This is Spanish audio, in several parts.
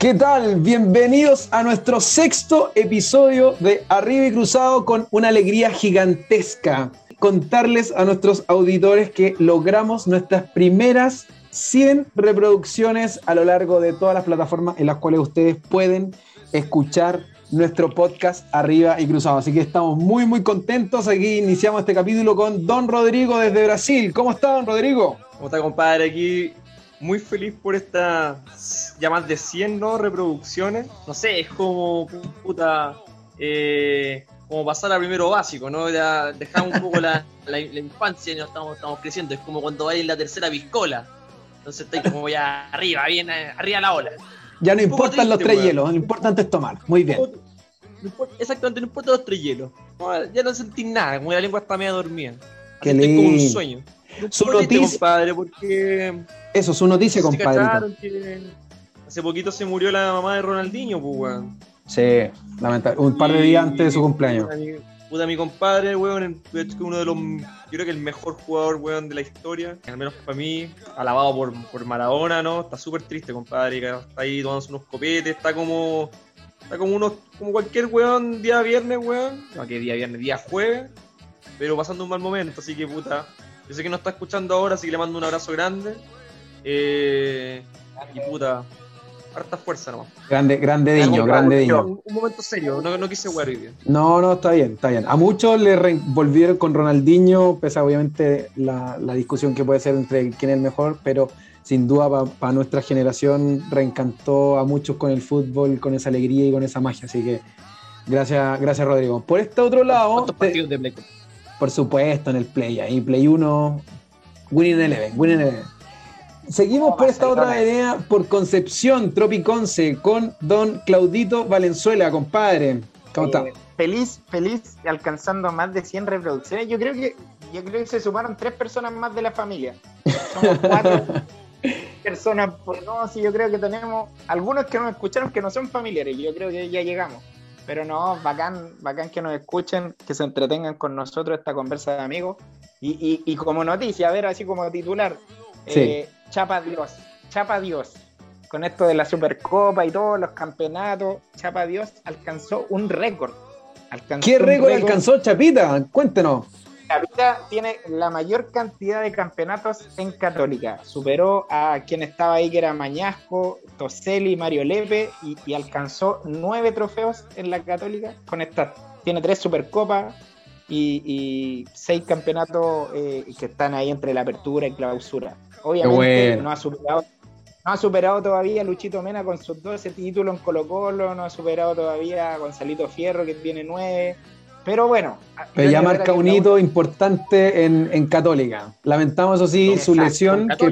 ¿Qué tal? Bienvenidos a nuestro sexto episodio de Arriba y Cruzado con una alegría gigantesca. Contarles a nuestros auditores que logramos nuestras primeras 100 reproducciones a lo largo de todas las plataformas en las cuales ustedes pueden escuchar nuestro podcast Arriba y Cruzado. Así que estamos muy, muy contentos. Aquí iniciamos este capítulo con Don Rodrigo desde Brasil. ¿Cómo está, Don Rodrigo? ¿Cómo está, compadre? Aquí muy feliz por estas ya más de 100 ¿no? reproducciones. No sé, es como puta. Eh, como pasar a primero básico, ¿no? Ya dejamos un poco la, infancia y no estamos, estamos creciendo. Es como cuando vais en la tercera piscola. Entonces estoy como ya arriba, bien arriba la ola. Ya no importan los tres hielos, lo importante es tomar. Muy bien. exactamente, no importa los tres hielos. ya no sentí nada, como la lengua está media dormida. Qué lindo. como un sueño. Su noticia, compadre, porque. Eso, su noticia, compadre. hace poquito se murió la mamá de Ronaldinho, pues, weón. Sí, lamentable. Un par de días antes de su cumpleaños. Puta, mi compadre, weón, uno de los. Yo creo que el mejor jugador, weón, de la historia. Al menos para mí, alabado por, por Maradona, ¿no? Está súper triste, compadre. Está ahí tomándose unos copetes, está como. Está como unos. Como cualquier weón, día viernes, weón. No, que día viernes, día jueves. Pero pasando un mal momento, así que puta. Yo sé que no está escuchando ahora, así que le mando un abrazo grande. Eh, y puta, harta fuerza nomás. Grande, grande diño, grande diño. Un, momento serio, no, no quise jugar hoy día. No, no, está bien, está bien. A muchos le volvieron con Ronaldinho, pese obviamente la, la, discusión que puede ser entre quién es el mejor, pero sin duda para nuestra generación reencantó a muchos con el fútbol, con esa alegría y con esa magia. Así que gracias, gracias Rodrigo. Por este otro lado. ¿Cuántos partidos de Play? Por supuesto, en el Play. Ahí Play 1, Winning Eleven, Winning Eleven. Seguimos por esta otra idea por Concepción, Tropiconce, con don Claudito Valenzuela, compadre. ¿Cómo está? Eh, feliz, feliz, alcanzando más de 100 reproducciones. Yo creo que, yo creo que se sumaron tres personas más de la familia. Somos cuatro personas por no, sí, yo creo que tenemos algunos que nos escucharon que no son familiares. Yo creo que ya llegamos. Pero no, bacán, bacán que nos escuchen, que se entretengan con nosotros esta conversa de amigos. Y, y, como noticia, a ver, así como titular, eh, Chapa Dios, Chapa Dios. Con esto de la Supercopa y todos los campeonatos, Chapa Dios alcanzó un récord. ¿Qué récord, alcanzó Chapita? Cuéntenos. Chapita tiene la mayor cantidad de campeonatos en Católica. Superó a quien estaba ahí, que era Mañasco, Toselli, Mario Lepe, y, alcanzó nueve trofeos en la Católica con esta. Tiene tres Supercopas y, seis campeonatos eh, que están ahí entre la apertura y clausura. Obviamente no ha superado no ha superado todavía Luchito Mena con sus 12 títulos en Colo Colo, no ha superado todavía Gonzalito Fierro que tiene 9, pero bueno. Pero ya marca un hito importante en, Católica. Lamentamos, eso sí, su lesión, que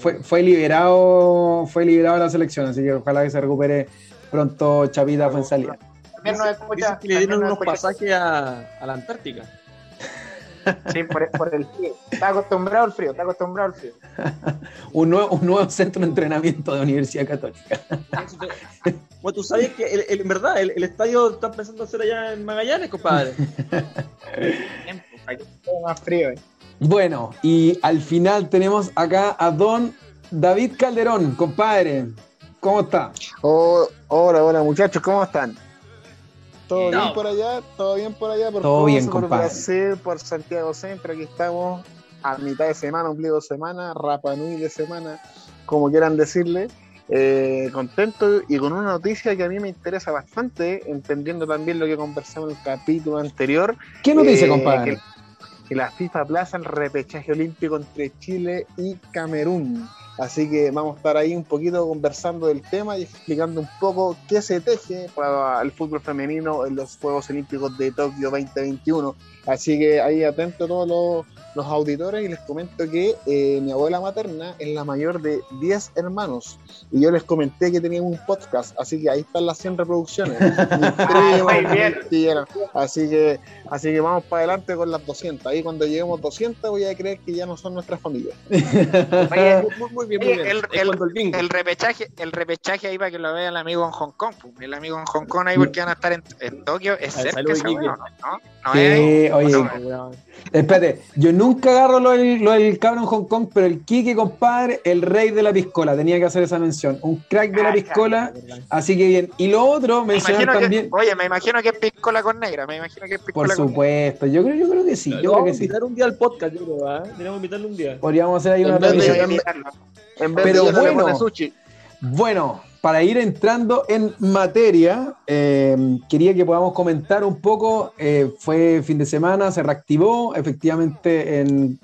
fue, fue, liberado fue liberado de la selección, así que ojalá que se recupere pronto Chavita Fuensalida. También nos escucha, que le dieron unos pasajes a, a, la Antártica. Sí, por, por, el frío. Está acostumbrado al frío, está acostumbrado al frío. un, nuevo, un nuevo centro de entrenamiento de Universidad Católica. Bueno, tú sabes que el, en verdad el, el, estadio está pensando hacer allá en Magallanes, compadre. más frío. Eh. Bueno, y al final tenemos acá a don David Calderón, compadre. ¿Cómo está? Oh, hola, hola muchachos, ¿cómo están? ¿Todo bien por allá? ¿Todo bien por allá? Por Todo bien, compadre. Por, por Santiago Centro, aquí estamos a mitad de semana, ombligo de semana, Rapanui de semana, como quieran decirle. Eh, contento y con una noticia que a mí me interesa bastante, entendiendo también lo que conversamos en el capítulo anterior. ¿Qué noticia, eh, compadre? Que, la FIFA aplaza el repechaje olímpico entre Chile y Camerún. Así que vamos a estar ahí un poquito conversando del tema y explicando un poco qué se teje para el fútbol femenino en los Juegos Olímpicos de Tokio 2021. Así que ahí atento todos los los auditores y les comento que eh, mi abuela materna es la mayor de 10 hermanos y yo les comenté que tenía un podcast, así que ahí están las 100 reproducciones. así que así que vamos para adelante con las 200. Ahí cuando lleguemos 200 voy a creer que ya no son nuestras familias. muy, bien, muy bien. El, repechaje, el repechaje ahí para que lo vea el amigo en Hong Kong. Pues, el amigo en Hong Kong ahí porque van a estar en, Tokio es cerca, ¿no? sí, oye, Espérate, yo nunca agarro lo del, lo del cabro en Hong Kong, pero el Kike, compadre, el rey de la piscola, tenía que hacer esa mención. Un crack de la Ah, piscola, así que bien. Y lo otro, Me mencionar imagino también. que, oye, me imagino que es piscola con negra, me imagino que es Por piscola con negra. supuesto, yo creo, yo creo que sí, yo creo vamos que a sí. invitar un día al podcast, yo creo. Tenemos que invitarle un día. Podríamos hacer ahí una En vez de- invitarlo. En vez Pero de bueno. sushi. Bueno, para ir entrando en materia, eh, quería que podamos comentar un poco. eh, fue fin de semana, se reactivó efectivamente en,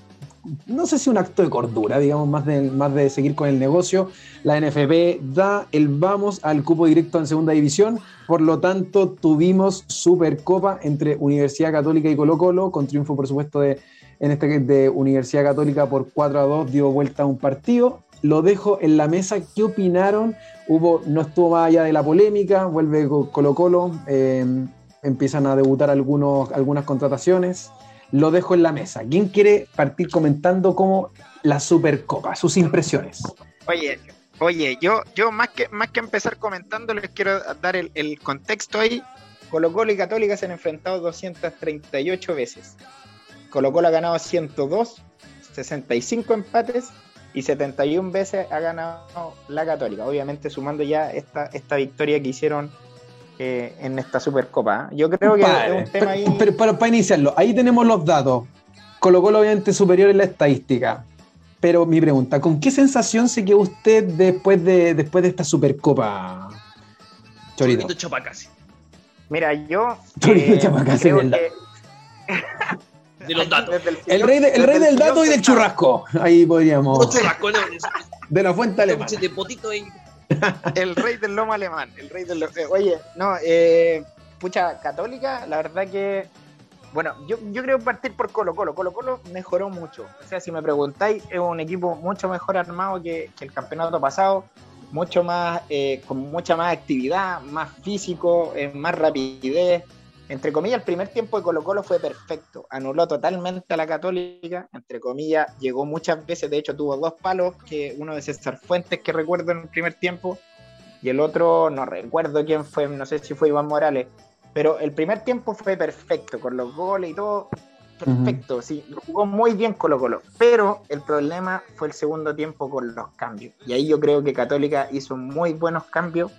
no sé si un acto de cordura, digamos, más de, más de seguir con el negocio. La NFP da el vamos al cupo directo en segunda división. Por lo tanto, tuvimos Supercopa entre Universidad Católica y Colo Colo, con triunfo, por supuesto, de, en este de Universidad Católica por 4 a 2, dio vuelta a un partido. Lo dejo en la mesa. ¿Qué opinaron? Hubo, no estuvo más allá de la polémica, vuelve Co- Colo Colo, eh, empiezan a debutar algunos, algunas contrataciones. Lo dejo en la mesa. ¿Quién quiere partir comentando cómo la Supercopa, sus impresiones? Oye, oye, yo, yo más que más que empezar comentando, les quiero dar el, el contexto ahí. Colo Colo y Católica se han enfrentado 238 veces. Colo Colo ha ganado 102, 65 empates y 71 veces ha ganado la Católica. Obviamente sumando ya esta, esta victoria que hicieron eh, en esta Supercopa. ¿eh? Yo creo que es un tema ahí. pero, pero para, para iniciarlo, ahí tenemos los datos. Colo Colo obviamente superior en la estadística. Pero mi pregunta, ¿con qué sensación se quedó usted después de, después de esta Supercopa, Chorito? Chorito Chapacasi. Mira, yo. Chorito eh, Chapacasi, creo ¿verdad? que- De los datos. desde el rey, de- el rey del dato y del churrasco. Ahí podríamos. De la fuente alemana. de potito ahí. El rey del lomo alemán. El rey del eh, Oye, no, eh, pucha, católica, la verdad que. Bueno, yo, yo creo partir por Colo Colo. Colo Colo mejoró mucho. O sea, si me preguntáis, es un equipo mucho mejor armado que, que el campeonato pasado. Mucho más, eh, con mucha más actividad, más físico, eh, más rapidez. Entre comillas, el primer tiempo de Colo Colo fue perfecto. Anuló totalmente a la Católica. Entre comillas, llegó muchas veces. De hecho, tuvo dos palos, que uno de César Fuentes, que recuerdo en el primer tiempo, y el otro, no recuerdo quién fue, no sé si fue Iván Morales. Pero el primer tiempo fue perfecto, con los goles y todo. Perfecto, sí, lo jugó muy bien Colo Colo. Pero el problema fue el segundo tiempo con los cambios. Y ahí yo creo que Católica hizo muy buenos cambios.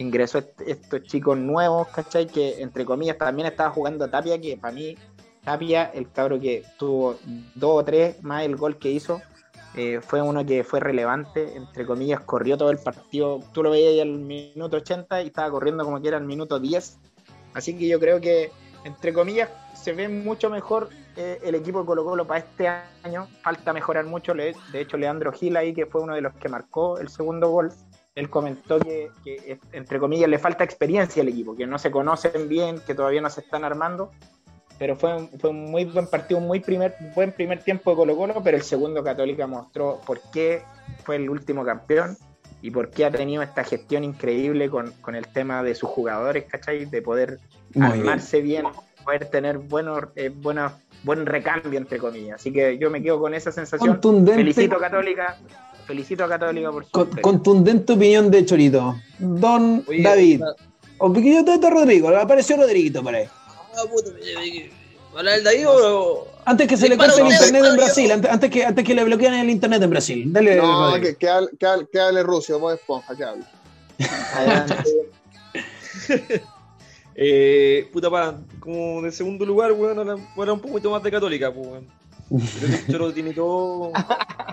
Ingresó est- estos chicos nuevos, ¿cachai? Que entre comillas también estaba jugando Tapia, que para mí, Tapia, el cabro que tuvo dos o tres más el gol que hizo, eh, fue uno que fue relevante, entre comillas, corrió todo el partido. Tú lo veías al minuto 80 y estaba corriendo como que era al minuto 10. Así que yo creo que, entre comillas, se ve mucho mejor eh, el equipo de Colo Colo para este año. Falta mejorar mucho. De hecho, Leandro Gil ahí, que fue uno de los que marcó el segundo gol, él comentó que, que, entre comillas, le falta experiencia al equipo, que no se conocen bien, que todavía no se están armando. Pero fue, un- fue un muy buen partido, un muy primer, buen primer tiempo de Colo Colo, pero el segundo Católica mostró por qué fue el último campeón y por qué ha tenido esta gestión increíble con, con el tema de sus jugadores, ¿cachai? De poder Muy bien. armarse bien, poder tener buenos, eh, buenos, buen recambio, entre comillas. Así que yo me quedo con esa sensación. Felicito Católica, felicito a Católica por su con- contundente opinión de Chorito. Don Oye, David. ah, O que yo te Rodrigo, apareció Rodriguito por ahí. ah, puta, ¿Hablar del David o.? Antes que se le corte el internet en Brasil, antes, que, antes que le bloquean el internet en Brasil. Dale, No, Rodrigo. que, que, hable, que, hable, que hable Rusia, Bob Esponja, que hable. Adelante. Eh, puta, para, como de segundo lugar, weón, ahora fuera un poquito más de católica, pues, weón. Creo que Choro tiene, todo,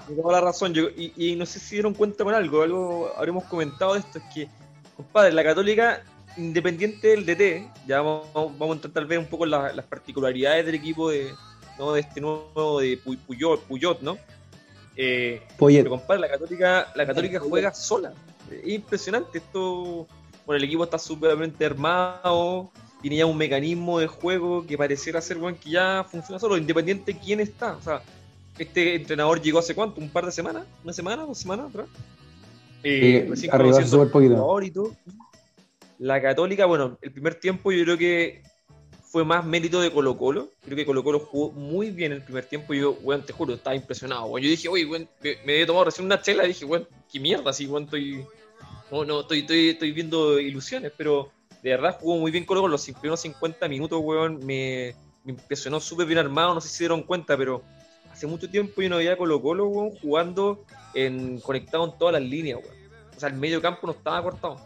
tiene toda la razón. Yo- y, y no sé si dieron cuenta con algo, algo habremos comentado de esto, es que, compadre, la católica, independiente del DT, ya vamos, vamos a entrar tal vez un poco en la- las particularidades del equipo de, ¿no? de este nuevo de Pu- Puyol, Puyot, ¿no? Eh, pero compadre, la Católica, la Católica juega sola. Es impresionante. Esto, bueno, el equipo está súpermente armado, tiene ya un mecanismo de juego que pareciera ser bueno, que ya funciona solo, independiente de quién está. O sea, este entrenador llegó hace cuánto, un par de semanas, una semana, dos semanas atrás. Eh, Sí, arriba poquito. y todo. La Católica, bueno, el primer tiempo yo creo que fue más mérito de Colo Colo. Creo que Colo Colo jugó muy bien el primer tiempo. Yo, weón, te juro, estaba impresionado. weón. Yo dije, oye, weón, me, me he tomado recién una chela y dije, weón, qué mierda, así, weón, estoy. No, no, estoy, estoy, estoy viendo ilusiones, pero de verdad jugó muy bien Colo Colo. Los primeros 50 minutos, weón, me, me impresionó súper bien armado, no sé si se dieron cuenta, pero hace mucho tiempo yo no veía Colo Colo, weón, jugando en, conectado en todas las líneas, weón. O sea, el medio campo no estaba cortado.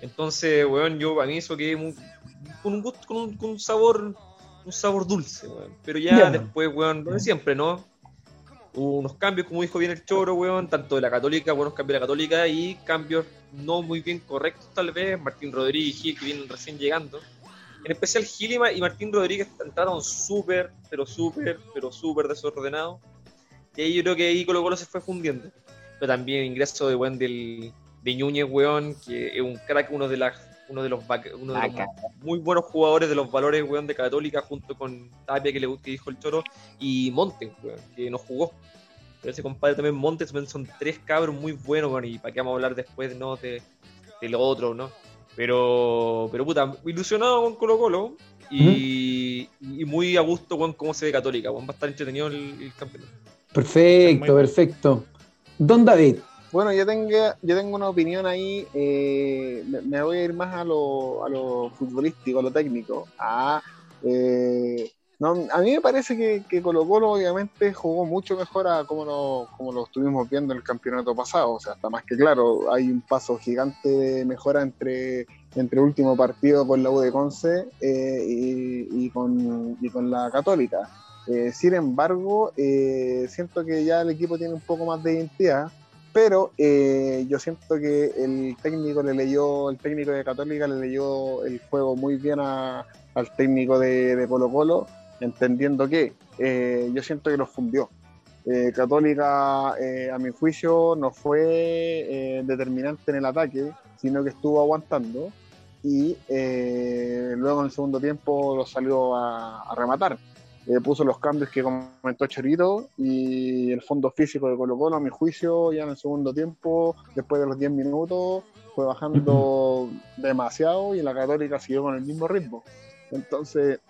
Entonces, weón, yo a mí eso quedé muy- con un gusto, con un, con un sabor, un sabor dulce, weón. Pero ya después, weón, de siempre, ¿no? Hubo unos cambios, como dijo bien el Choro, weón, tanto de la Católica, buenos cambios de la Católica y cambios no muy bien correctos, tal vez. Martín Rodríguez y Gil, que vienen recién llegando. En especial Gilima y Martín Rodríguez entraron súper, pero súper, pero súper desordenados. Y ahí yo creo que ahí Colo Colo se fue fundiendo. Pero también el ingreso de buen del, de Núñez, weón, que es un crack, uno de las uno de los, uno de los muy buenos jugadores de los valores, weón, de Católica, junto con Tapia, que, le, que dijo el Choro, y Montes, weón, que no jugó. Pero ese compadre también, Montes, son tres cabros muy buenos, weón, y para qué vamos a hablar después, ¿no? De, de lo otro, ¿no? Pero, pero puta, ilusionado con Colo Colo y, y muy a gusto con cómo se ve Católica, weón, va a estar entretenido el, el campeonato. Perfecto, perfecto. Don David, Bueno, yo tengo, yo tengo una opinión ahí, eh, me, voy a ir más a lo, a lo futbolístico, a lo técnico. A, eh, a mí me parece que, que Colo Colo obviamente jugó mucho mejor a como lo, como lo estuvimos viendo en el campeonato pasado, o sea, está más que claro, hay un paso gigante de mejora entre, entre último partido con la U de Conce eh, y, y con, y con la Católica. Eh, sin embargo, eh, siento que ya el equipo tiene un poco más de identidad pero eh, yo siento que el técnico le leyó, el técnico de Católica le leyó el juego muy bien al técnico de, de Colo Colo, entendiendo que eh, yo siento que los fundió. Eh, Católica, eh, a mi juicio, no fue determinante en el ataque, sino que estuvo aguantando y luego en el segundo tiempo lo salió a rematar. Eh, puso los cambios que comentó Chorito y el fondo físico de Colo Colo, a mi juicio, ya en el segundo tiempo, después de los 10 minutos, fue bajando demasiado y la Católica siguió con el mismo ritmo. Entonces,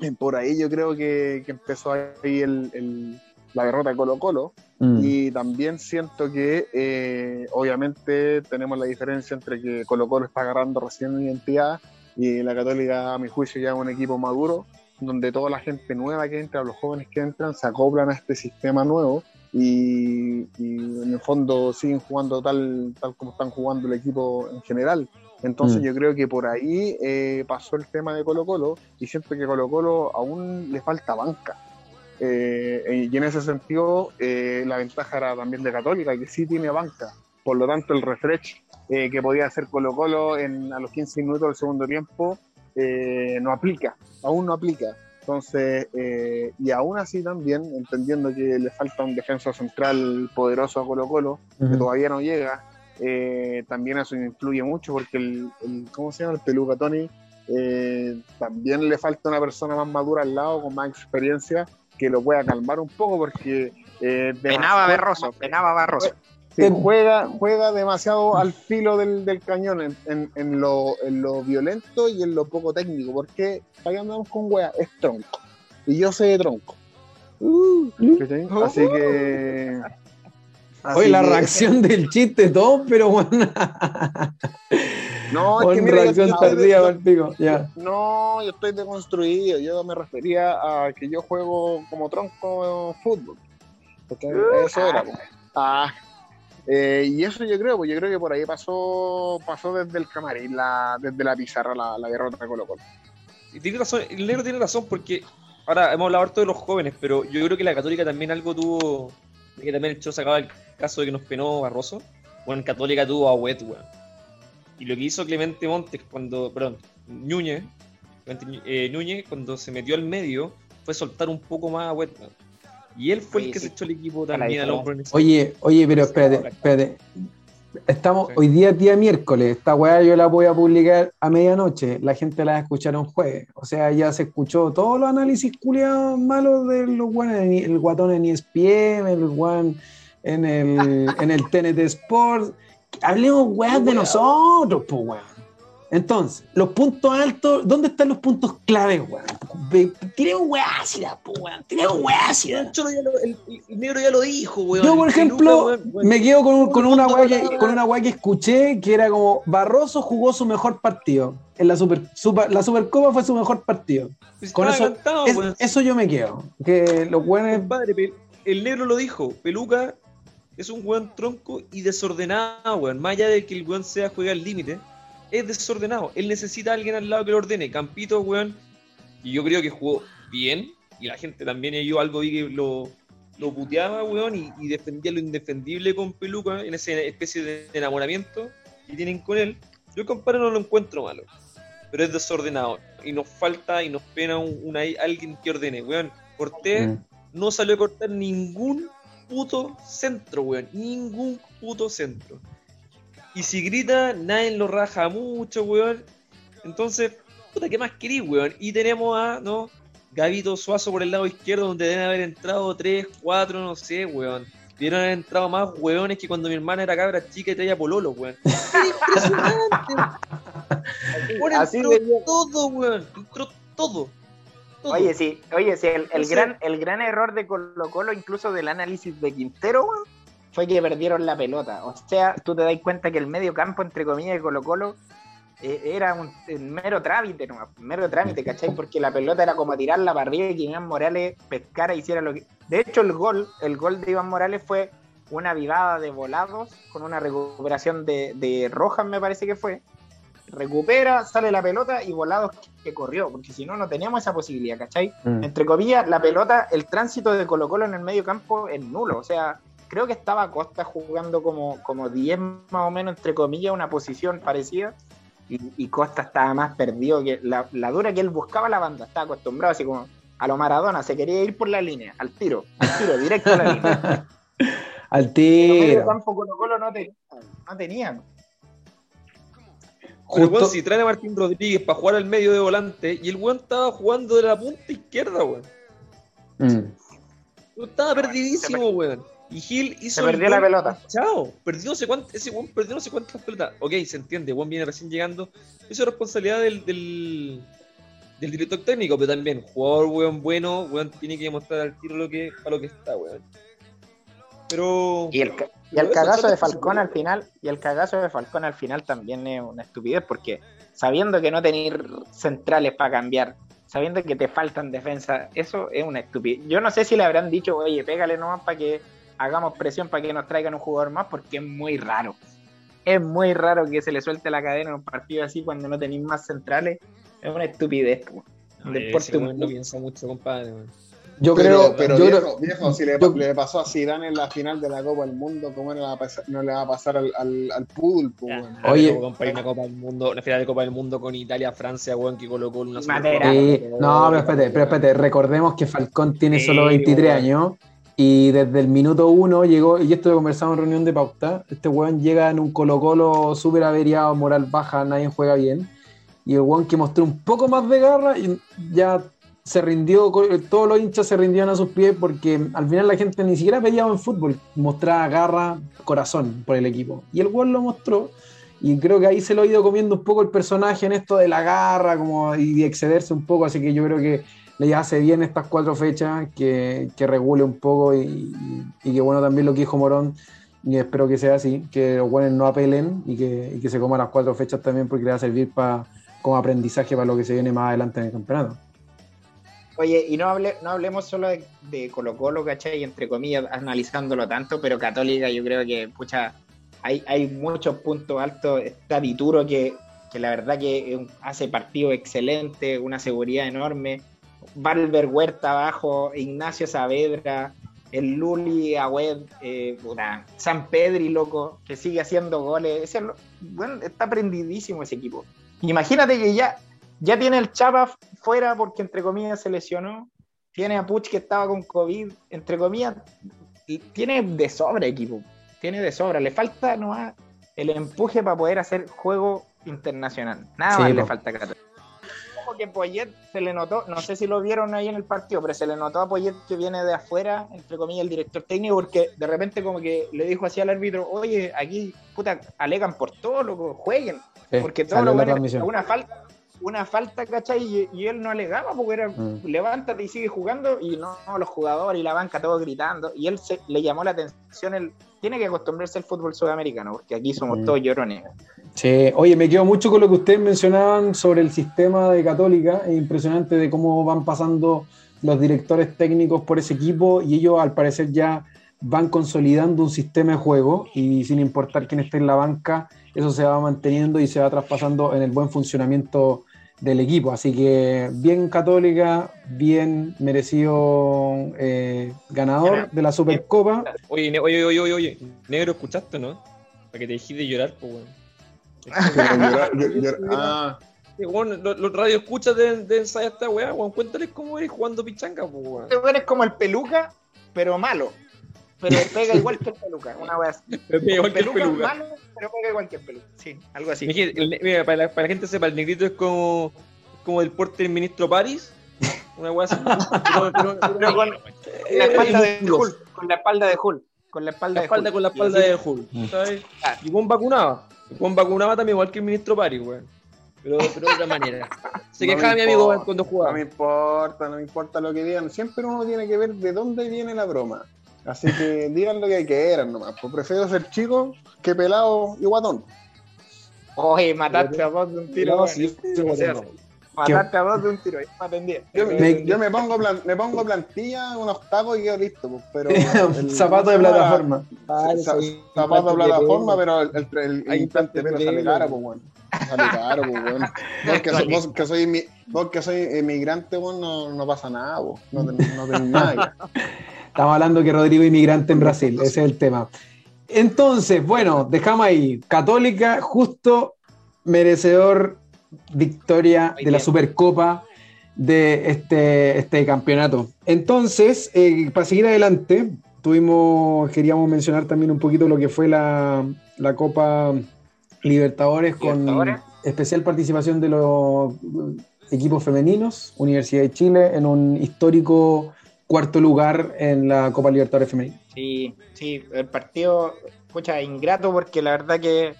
eh, por ahí yo creo que, que empezó ahí el- el- la derrota de Colo Colo. Mm. Y también siento que, eh, obviamente, tenemos la diferencia entre que Colo Colo está agarrando recién identidad y la Católica, a mi juicio, ya es un equipo maduro, donde toda la gente nueva que entra, los jóvenes que entran, se acoplan a este sistema nuevo y, y en el fondo siguen jugando tal, tal como están jugando el equipo en general. Entonces Mm. yo creo que por ahí eh, pasó el tema de Colo Colo y siento que Colo Colo aún le falta banca. Eh, y en ese sentido, eh, la ventaja era también de Católica, que sí tiene banca. Por lo tanto, el refresh eh, que podía hacer Colo Colo en, a los 15 minutos del segundo tiempo eh, no aplica, aún no aplica. Entonces, eh, y aún así también, entendiendo que le falta un defensa central poderoso a Colo Colo, que todavía no llega, eh, también eso influye mucho porque el, el- ¿cómo se llama? El Peluca Tony, eh, también le falta una persona más madura al lado, con más experiencia, que lo pueda calmar un poco porque... Eh, Penaba Barroso, penaba Barroso. Sí, juega, juega demasiado al filo del, del cañón en, en- en lo, en lo violento y en lo poco técnico, porque ahí andamos con wea, es tronco. Y yo sé de tronco. ¿cachai? Así que. Oye, así la que- reacción del chiste, todo, pero bueno. No, es que mira, yo reacción estoy de- tardía. No, yo estoy deconstruido. Yo me refería a que yo juego como tronco en fútbol. Porque eso era. pues. Ah, eh, y eso yo creo, pues yo creo que por ahí pasó pasó desde el camarín, la, desde la pizarra, la, la derrota de Colo Colo. Y tiene razón, el negro tiene razón porque ahora hemos hablado harto de los jóvenes, pero yo creo que la Católica también algo tuvo, que también el Cholo sacaba el caso de que nos penó Barroso. Bueno, Católica tuvo a Wet, weón. Y lo que hizo Clemente Montes cuando, perdón, Núñez, eh, Núñez cuando se metió al medio fue soltar un poco más a Wet. Y él fue el que sí. se echó el equipo la también al hombro Oye, oye, pero espérate, espérate. Estamos, Sí. hoy día es día miércoles, esta weá yo la voy a publicar a medianoche, la gente la va a escuchar un jueves, o sea, ya se escuchó todos los análisis culiados malos de los guanes, el guatón en ESPN, el guan en el, en el TNT Sports, hablemos weas de nosotros, pues weón. Entonces, los puntos altos, ¿dónde están los puntos claves, weón? Tiremos weá ácida, po, weón. Tiremos weá ácida. El, negro ya lo dijo, weón. Yo, por ejemplo, me quedo con, con una weá que, con una weá que escuché que era como Barroso jugó su mejor partido. En la super, super- la Supercopa fue su mejor partido. Pues con eso- cantado, Es- weón. eso yo me quedo. Que los weones. Pel- el negro lo dijo. Peluca es un weón tronco y desordenado, weón. Más allá de que el weón sea juega al límite, es desordenado. Él necesita a alguien al lado que lo ordene. Campito, weón. Y yo creo que jugó bien. Y la gente también, yo algo vi que lo, lo puteaba, weón. Y, y defendía lo indefendible con Peluca en esa especie de enamoramiento que tienen con él. Yo, compadre, no lo encuentro malo. Pero es desordenado. Y nos falta y nos pena un, una- alguien que ordene, weón. Cortés Mm. no salió a cortar ningún puto centro, weón. Ningún puto centro. Y si grita, nadie lo raja mucho, weón. Entonces, puta, ¿qué más querís, weón? Y tenemos a, ¿no? Gavito Suazo por el lado izquierdo, donde deben haber entrado 3, 4, no sé, weón. Debieron haber entrado más weones que cuando mi hermana era cabra chica y traía pololo, weón. Impresionante. Así todo, weón. Entró todo. todo. Oye, sí, oye, sí, el, gran, el gran error de Colo Colo, incluso del análisis de Quintero, weón, fue que perdieron la pelota. O sea, tú te das cuenta que el medio campo, entre comillas, de Colo Colo eh, era un, un mero trámite, un mero trámite, ¿cachai? Porque la pelota era como tirarla para arriba y que Iván Morales pescara e hiciera lo que... De hecho, el gol, el gol de Iván Morales fue una vivada de volados con una recuperación de, de Rojas, me parece que fue. Recupera, sale la pelota y volados que, que corrió, porque si no, no teníamos esa posibilidad, ¿cachai? Mm. entre comillas, la pelota, el tránsito de Colo Colo en el medio campo es nulo. O sea, creo que estaba Costa jugando como, como 10 más o menos, entre comillas, una posición parecida. Y, y Costa estaba más perdido que la, la dura que él buscaba la banda. Estaba acostumbrado así como a lo Maradona, se quería ir por la línea, al tiro, al tiro, directo a la línea. Al tiro. campo Colo Colo no, tenía, no tenían. Pero Justo- weón, si traen a Martín Rodríguez para jugar al medio de volante y el weón estaba jugando de la punta izquierda, weón. Mm. Estaba perdidísimo, weón. Y Gil hizo. Se perdió la pelota. Chao. Perdió no sé cuánto, ese perdió no sé cuántas pelotas. Ok, se entiende, weón viene recién llegando. Eso es responsabilidad del, del, del director técnico, pero también, jugador weón bueno, weón tiene que demostrar al tiro lo que, para lo que está, weón. Pero. Y el, y el cagazo de Falcón al final, y el cagazo de Falcón al final también es una estupidez, porque sabiendo que no tenéis centrales para cambiar, sabiendo que te faltan defensa, eso es una estupidez. Yo no sé si le habrán dicho, oye, pégale nomás para que hagamos presión para que nos traigan un jugador más, porque es muy raro. Es muy raro que se le suelte la cadena en un partido así cuando no tenéis más centrales. Es una estupidez. Ese deporte no piensa mucho, compadre. Yo creo. pero yo viejo, creo- viejo, si le, yo- le pasó a Zidane en la final de la Copa del Mundo, ¿cómo no le va a pasar, no le va a pasar al, al, al Pudul, po, weón? Oye. Compadre, una Copa del Mundo, una final de Copa del Mundo con Italia, Francia, weón, que colocó una. Sí, no, pero espérate, pero espérate, recordemos que Falcón tiene Sí, solo 23 weón. años y desde el minuto uno llegó, y esto lo conversamos en reunión de pauta, este weón llega en un Colo Colo súper averiado, moral baja, nadie juega bien, y el weón que mostró un poco más de garra y ya se rindió, todos los hinchas se rindieron a sus pies porque al final la gente ni siquiera pedía en fútbol, mostraba garra, corazón por el equipo, y el weón lo mostró. Y creo que ahí se lo ha ido comiendo un poco el personaje en esto de la garra como, y de excederse un poco. Así que yo creo que le hace bien estas cuatro fechas, que, que regule un poco y, y- que bueno también lo que dijo Morón. Y espero que sea así, que los buenos no apelen y que, y que se coman las cuatro fechas también porque le va a servir para como aprendizaje para lo que se viene más adelante en el campeonato. Oye, y no, hable, no hablemos solo de, de Colo Colo, ¿cachai? Entre comillas, analizándolo tanto, pero Católica yo creo que, pucha, hay, hay muchos puntos altos. Está Vituro que, que la verdad que hace partido excelente, una seguridad enorme. Valver Huerta abajo, Ignacio Saavedra, el Luli Agüed, eh, San Pedri, loco, que sigue haciendo goles. Ese, bueno, está prendidísimo ese equipo. Imagínate que ya, ya tiene el Chapa fuera porque entre comillas se lesionó. Tiene a Puch que estaba con COVID, entre comillas, y tiene de sobra equipo. Tiene de sobra. Le falta nomás el empuje para poder hacer juego internacional. Nada Sí, más po. le falta a. que Poyet se le notó, no sé si lo vieron ahí en el partido, pero se le notó a Poyet que viene de afuera, entre comillas, el director técnico, porque de repente como que le dijo así al árbitro, oye, aquí, puta, alegan por todo, loco, jueguen. Porque todo lo bueno, una falta, una falta, ¿cachai? Y, y, él no alegaba porque era mm. levántate y sigue jugando y no, los jugadores y la banca todos gritando y él se, le llamó la atención el tiene que acostumbrarse al fútbol sudamericano porque aquí somos mm. todos llorones. Sí, oye, me quedo mucho con lo que ustedes mencionaban sobre el sistema de Católica, es impresionante de cómo van pasando los directores técnicos por ese equipo y ellos al parecer ya van consolidando un sistema de juego y sin importar quién esté en la banca, eso se va manteniendo y se va traspasando en el buen funcionamiento del equipo. Así que bien Católica, bien merecido eh, ganador de la Supercopa. Oye, oye, oye, oye, oye, negro, ¿escuchaste, no? Para que te dejes de llorar, pues, ah. Bueno, los, radio escuchas de, de ensayar esta weá, weón. Cuéntales cómo eres jugando pichanga, pues, weón. Este weón es como el peluca, pero malo. Pero pega igual que el peluca, una weá así. Pero pega igual que el peluca. Malo, pero pega igual que el peluca. Sí, algo así. Mira, para, la, para la gente sepa, el negrito es como, como el porte del ministro Paris. Una weá así. pero, con la espalda de Hulk. Con la espalda de Hulk. Con la espalda, la espalda con la espalda de Hulk. ¿sabes? Y con vacunado. Juan vacunaba también igual que el ministro Paris, weón. Pero, pero de otra manera. Se no quejaba mi amigo cuando jugaba. No me importa, no me importa lo que digan. Siempre uno tiene que ver de dónde viene la broma. Así que digan lo que quieran nomás. Pues prefiero ser chico que pelado y guatón. Oye, mataste a vos de un tiro. No, sí, Mataste a dos de un tiro, Yo, me, yo me, pongo me pongo plantilla, unos tacos y quedo listo, pues, pero. El, zapato de plataforma. zapato de plataforma, pero el, el, el implante pero sale caro, pues bueno. Sale caro, pues bueno. Vos que, vos que soy, vos que soy inmigrante, pues no, no pasa nada, pues. No, no tenés nada. Estamos hablando que Rodrigo es inmigrante en Brasil, ese es el tema. Entonces, bueno, dejamos ahí. Católica, justo merecedor victoria de la Supercopa de este, este campeonato. Entonces, eh, para seguir adelante, tuvimos, queríamos mencionar también un poquito lo que fue la, Copa Libertadores, con especial participación de los equipos femeninos, Universidad de Chile, en un histórico cuarto lugar en la Copa Libertadores Femenina. Sí, sí, el partido, escucha, ingrato porque la verdad que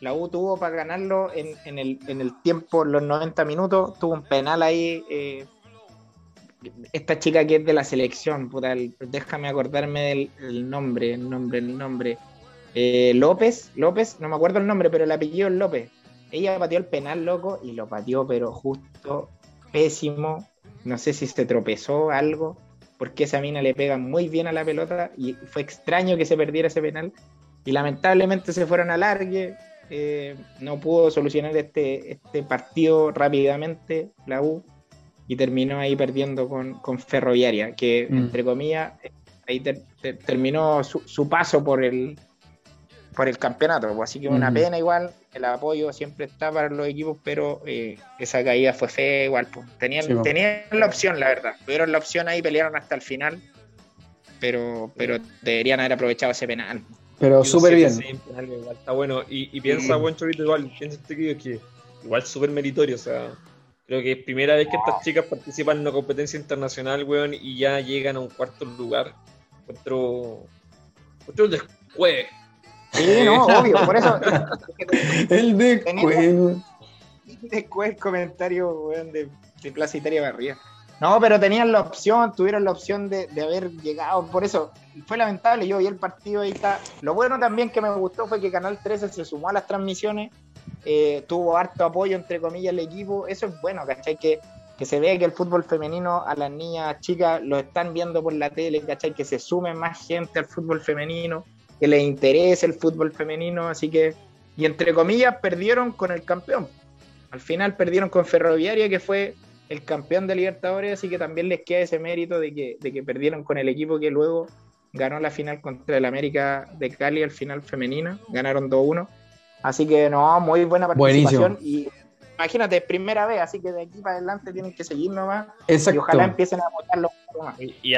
la U tuvo para ganarlo en, el, en el tiempo, los 90 minutos, tuvo un penal ahí. Eh, esta chica que es de la selección, puta, déjame acordarme del nombre, el nombre, el nombre. Eh, López, López, no me acuerdo el nombre, pero el apellido es López. Ella pateó el penal, loco, y lo pateó, pero justo, pésimo. No sé si se tropezó algo, porque esa mina le pega muy bien a la pelota y fue extraño que se perdiera ese penal. Y lamentablemente se fueron a largue, eh, no pudo solucionar este, este partido rápidamente, la U, y terminó ahí perdiendo con, Ferroviaria, que mm. entre comillas ahí terminó su, paso por el por el campeonato, pues, así que una mm. pena igual, el apoyo siempre está para los equipos, pero eh, esa caída fue fea igual, pues. tenían, tenían la opción, la verdad, tuvieron la opción ahí, pelearon hasta el final, pero, pero deberían haber aprovechado ese penal. Pero súper bien. está bueno. Y, piensa, buen chavito, igual, piensa este que igual súper meritorio. O sea, creo que es primera vez que estas chicas participan en una competencia internacional, weón, y ya llegan a un cuarto lugar. Otro. Otro después. Sí, no, obvio, por eso. el descuento. Después el comentario, weón, de, de Plaza Italia Barría. No, pero tenían la opción, tuvieron la opción de, haber llegado. Por eso fue lamentable. Yo vi el partido ahí está. Lo bueno también que me gustó fue que Canal 13 se sumó a las transmisiones. Eh, tuvo harto apoyo, entre comillas, el equipo. Eso es bueno, ¿cachai? Que, que se vea que el fútbol femenino a las niñas chicas lo están viendo por la tele, ¿cachai? Que se sume más gente al fútbol femenino, que les interese el fútbol femenino. Así que, y entre comillas, perdieron con el campeón. Al final perdieron con Ferroviaria, que fue el campeón de Libertadores, así que también les queda ese mérito de que, de que perdieron con el equipo que luego ganó la final contra el América de Cali, al final femenina, ganaron 2-1. Así que no, muy buena participación. Y imagínate, primera vez, así que de aquí para adelante tienen que seguir nomás. Y ojalá empiecen a apoyarlo más. Y, y,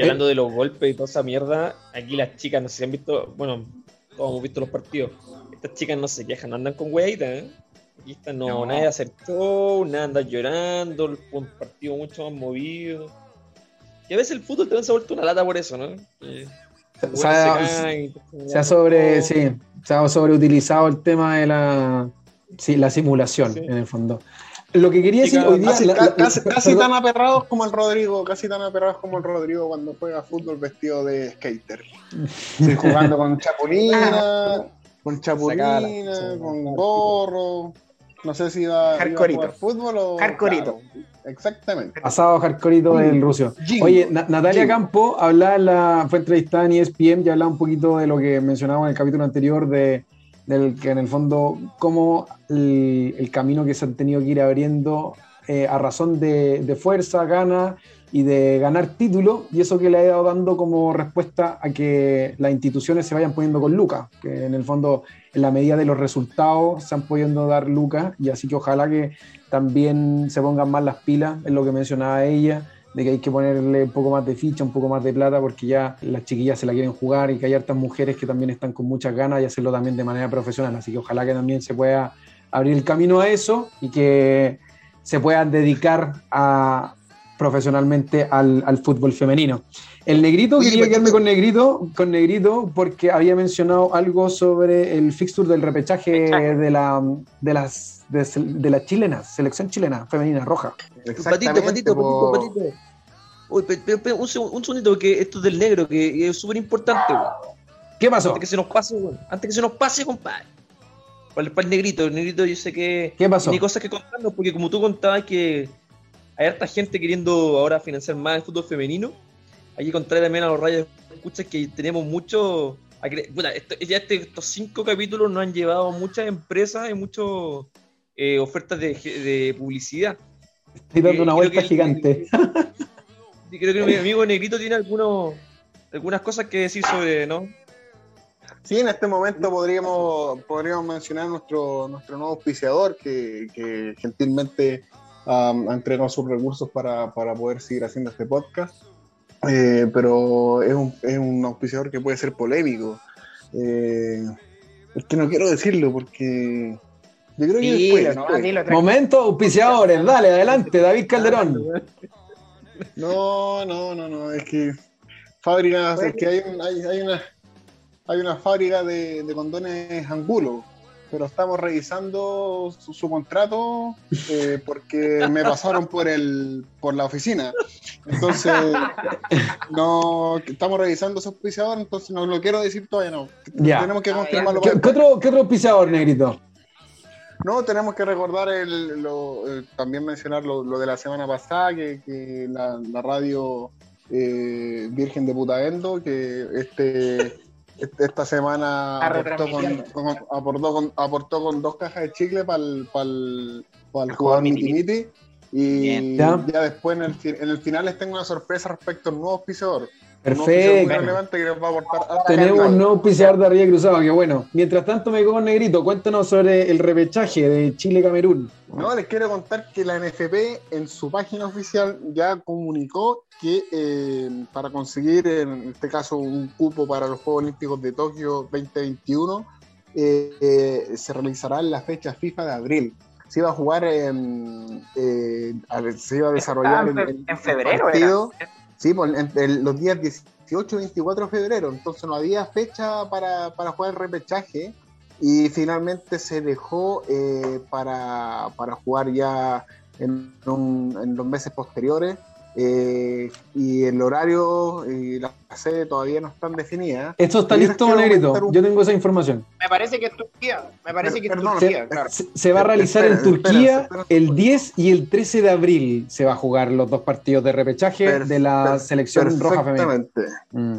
hablando de los golpes y toda esa mierda, aquí las chicas, no sé si han visto, bueno, todos hemos visto los partidos. Estas chicas no se quejan, andan con weitas, ¿eh? No, nadie acertó, nada anda llorando, un partido mucho más movido. Y a veces el fútbol también se ha vuelto una lata por eso, ¿no? Se, ha, se caen, se ha sobre, sí, se ha sobreutilizado el tema de la, sí, la simulación, Sí. en el fondo. Lo que quería decir hoy día. Casi, la- ca- la- casi- la- casi perdón. tan aperrados como el Rodrigo, casi tan aperrados como el Rodrigo cuando juega fútbol vestido de skater. Sí, jugando con chapulina, con chapulina, con gorro. No sé si iba, iba a jugar fútbol o. Hardcoreito. Claro, exactamente. Asado hardcoreito del Rucio. Jingo. Oye, Na- Natalia Jingo. Campo hablaba en la, fue entrevistada en ESPN y hablaba un poquito de lo que mencionábamos en el capítulo anterior, de, del que en el fondo, cómo el, el camino que se han tenido que ir abriendo eh, a razón de, de fuerza, gana y de ganar título, y eso que le ha ido dando como respuesta a que las instituciones se vayan poniendo con Lucas, que en el fondo, en la medida de los resultados, se han podido dar Lucas, y así que ojalá que también se pongan más las pilas, en lo que mencionaba ella, de que hay que ponerle un poco más de ficha, un poco más de plata, porque ya las chiquillas se la quieren jugar y que hay hartas mujeres que también están con muchas ganas y hacerlo también de manera profesional. Así que ojalá que también se pueda abrir el camino a eso y que se puedan dedicar a, profesionalmente al, al fútbol femenino. El negrito, quería quedarme con negrito, con negrito porque había mencionado algo sobre el fixture del repechaje de la de las de, de la chilena, selección chilena femenina roja. Patito, patito, po. patito, patito. Uy, pe- pe- pe- un, un segundito, porque esto es del negro, que es súper importante, weón. ¿Qué pasó? Antes que se nos pase, weón. Antes que se nos pase, compadre. Para el, para el negrito, el negrito yo sé que ¿Qué pasó? tiene cosas que contarnos, porque como tú contabas que hay harta gente queriendo ahora financiar más el fútbol femenino, hay que contar también a los rayos escuchas que tenemos mucho... esto- ya este- estos cinco capítulos nos han llevado muchas empresas y muchas ofertas de, de publicidad. Estoy dando una vuelta el- gigante. Y creo que mi amigo Negrito tiene algunos, algunas cosas que decir sobre, ¿no? Sí, en este momento podríamos, podríamos mencionar nuestro, nuestro nuevo auspiciador que, que gentilmente um, ha entregado sus recursos para, para poder seguir haciendo este podcast. Eh, pero es un, es un auspiciador que puede ser polémico. Eh, es que no quiero decirlo porque yo creo que Dilo, después, no, después. dilo, tranquilo. Momento, auspiciadores, dale, adelante, David Calderón. No, no, no, no, es que fábricas, es que hay, un- hay, hay una hay una fábrica de, de condones Angulo, pero estamos revisando su, su contrato eh, porque me pasaron por el por la oficina. Entonces, no estamos revisando su auspiciador, entonces no lo quiero decir todavía, no. Ya. Tenemos que Ah, confirmarlo. ¿Qué, qué otro, ¿Qué otro auspiciador, Negrito? No, tenemos que recordar el, lo- eh, también mencionar lo, lo de la semana pasada, que, que la, la radio eh, Virgen de Putaendo, que este- esta semana aportó con, aportó, con, aportó con dos cajas de chicle para el, Al jugador jugador Miti Miti Miti. Y Bien. Ya. después en el, en el final les tengo una sorpresa respecto al nuevo auspiciador. Un Perfecto. relevante que les va a aportar harta Tenemos un nuevo auspiciador de Arriba Cruzado, que bueno. Mientras tanto, me con Negrito, cuéntanos sobre el repechaje de Chile-Camerún. No, les quiero contar que la NFP en su página oficial ya comunicó que eh, para conseguir, en este caso, un cupo para los Juegos Olímpicos de Tokio 2021, eh, eh, se realizará en la fecha FIFA de abril. Se iba a jugar en, eh, a ver, se iba a desarrollar el- en el febrero partido. Sí, pues, los días 18 y 24 de febrero, entonces no había fecha para, para jugar el repechaje y finalmente se dejó eh, para, para jugar ya en los meses posteriores eh, y el horario y la sede todavía no están definidas. Esto está listo, quiero Negrito. un- Yo tengo esa información. Me parece que es Turquía. Me parece que es Perdón, Turquía, claro. Se, se va a realizar en Turquía espera, espera. el 10 y el 13 de abril. Se va a jugar los dos partidos de repechaje Per- de la per- selección roja femenina. Perfectamente. Mm.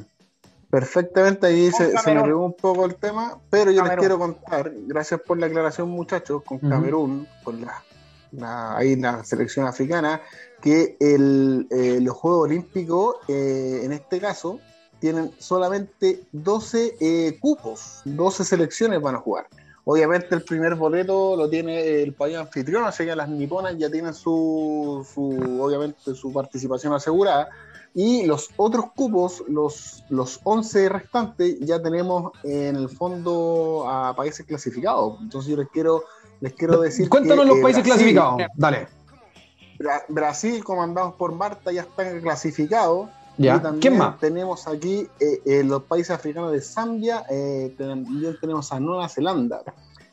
Perfectamente, ahí se, se me pegó un poco el tema, pero yo les quiero contar, gracias por la aclaración muchachos, con. Camerún, con la, la- ahí la selección africana, que el, eh, los Juegos Olímpicos, eh, en este caso, tienen solamente 12 eh, cupos, 12 selecciones van a jugar. Obviamente el primer boleto lo tiene el país anfitrión, así que las niponas ya tienen su, su obviamente su participación asegurada. Y los otros cupos, los, los 11 restantes, ya tenemos en el fondo a países clasificados. Entonces yo les quiero les quiero decir. Cuéntanos que, los países Brasil- clasificados. Dale. Bra- Brasil, comandados por Marta, ya están clasificados. Ya. Y también ¿Quién más? tenemos aquí eh, eh, los países africanos de Zambia, eh, también tenemos a Nueva Zelanda.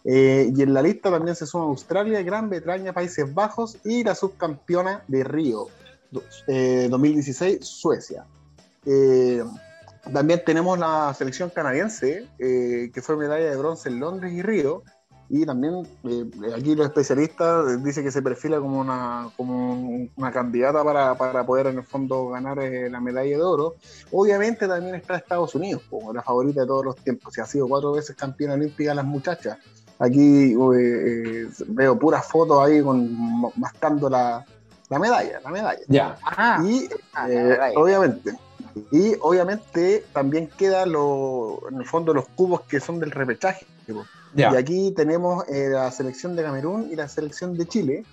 Y en la lista también se suma Australia, Gran Bretaña, Países Bajos y la subcampeona de Río do- eh, 2016, Suecia. También tenemos la selección canadiense, que fue medalla de bronce en Londres y Río. Y también eh, aquí los especialistas dicen que se perfila como una, como una candidata para, para poder en el fondo ganar eh, la medalla de oro. Obviamente también está Estados Unidos, como la favorita de todos los tiempos. Y ha sido cuatro veces campeona olímpica las muchachas. Aquí eh, eh, veo puras fotos ahí con mascando la, la medalla, la medalla. Ya. Ah, Y ah, eh, medalla. obviamente. Y obviamente también quedan lo- en el fondo los cubos que son del repechaje. Y aquí tenemos eh, la selección de Camerún y la selección de Chile.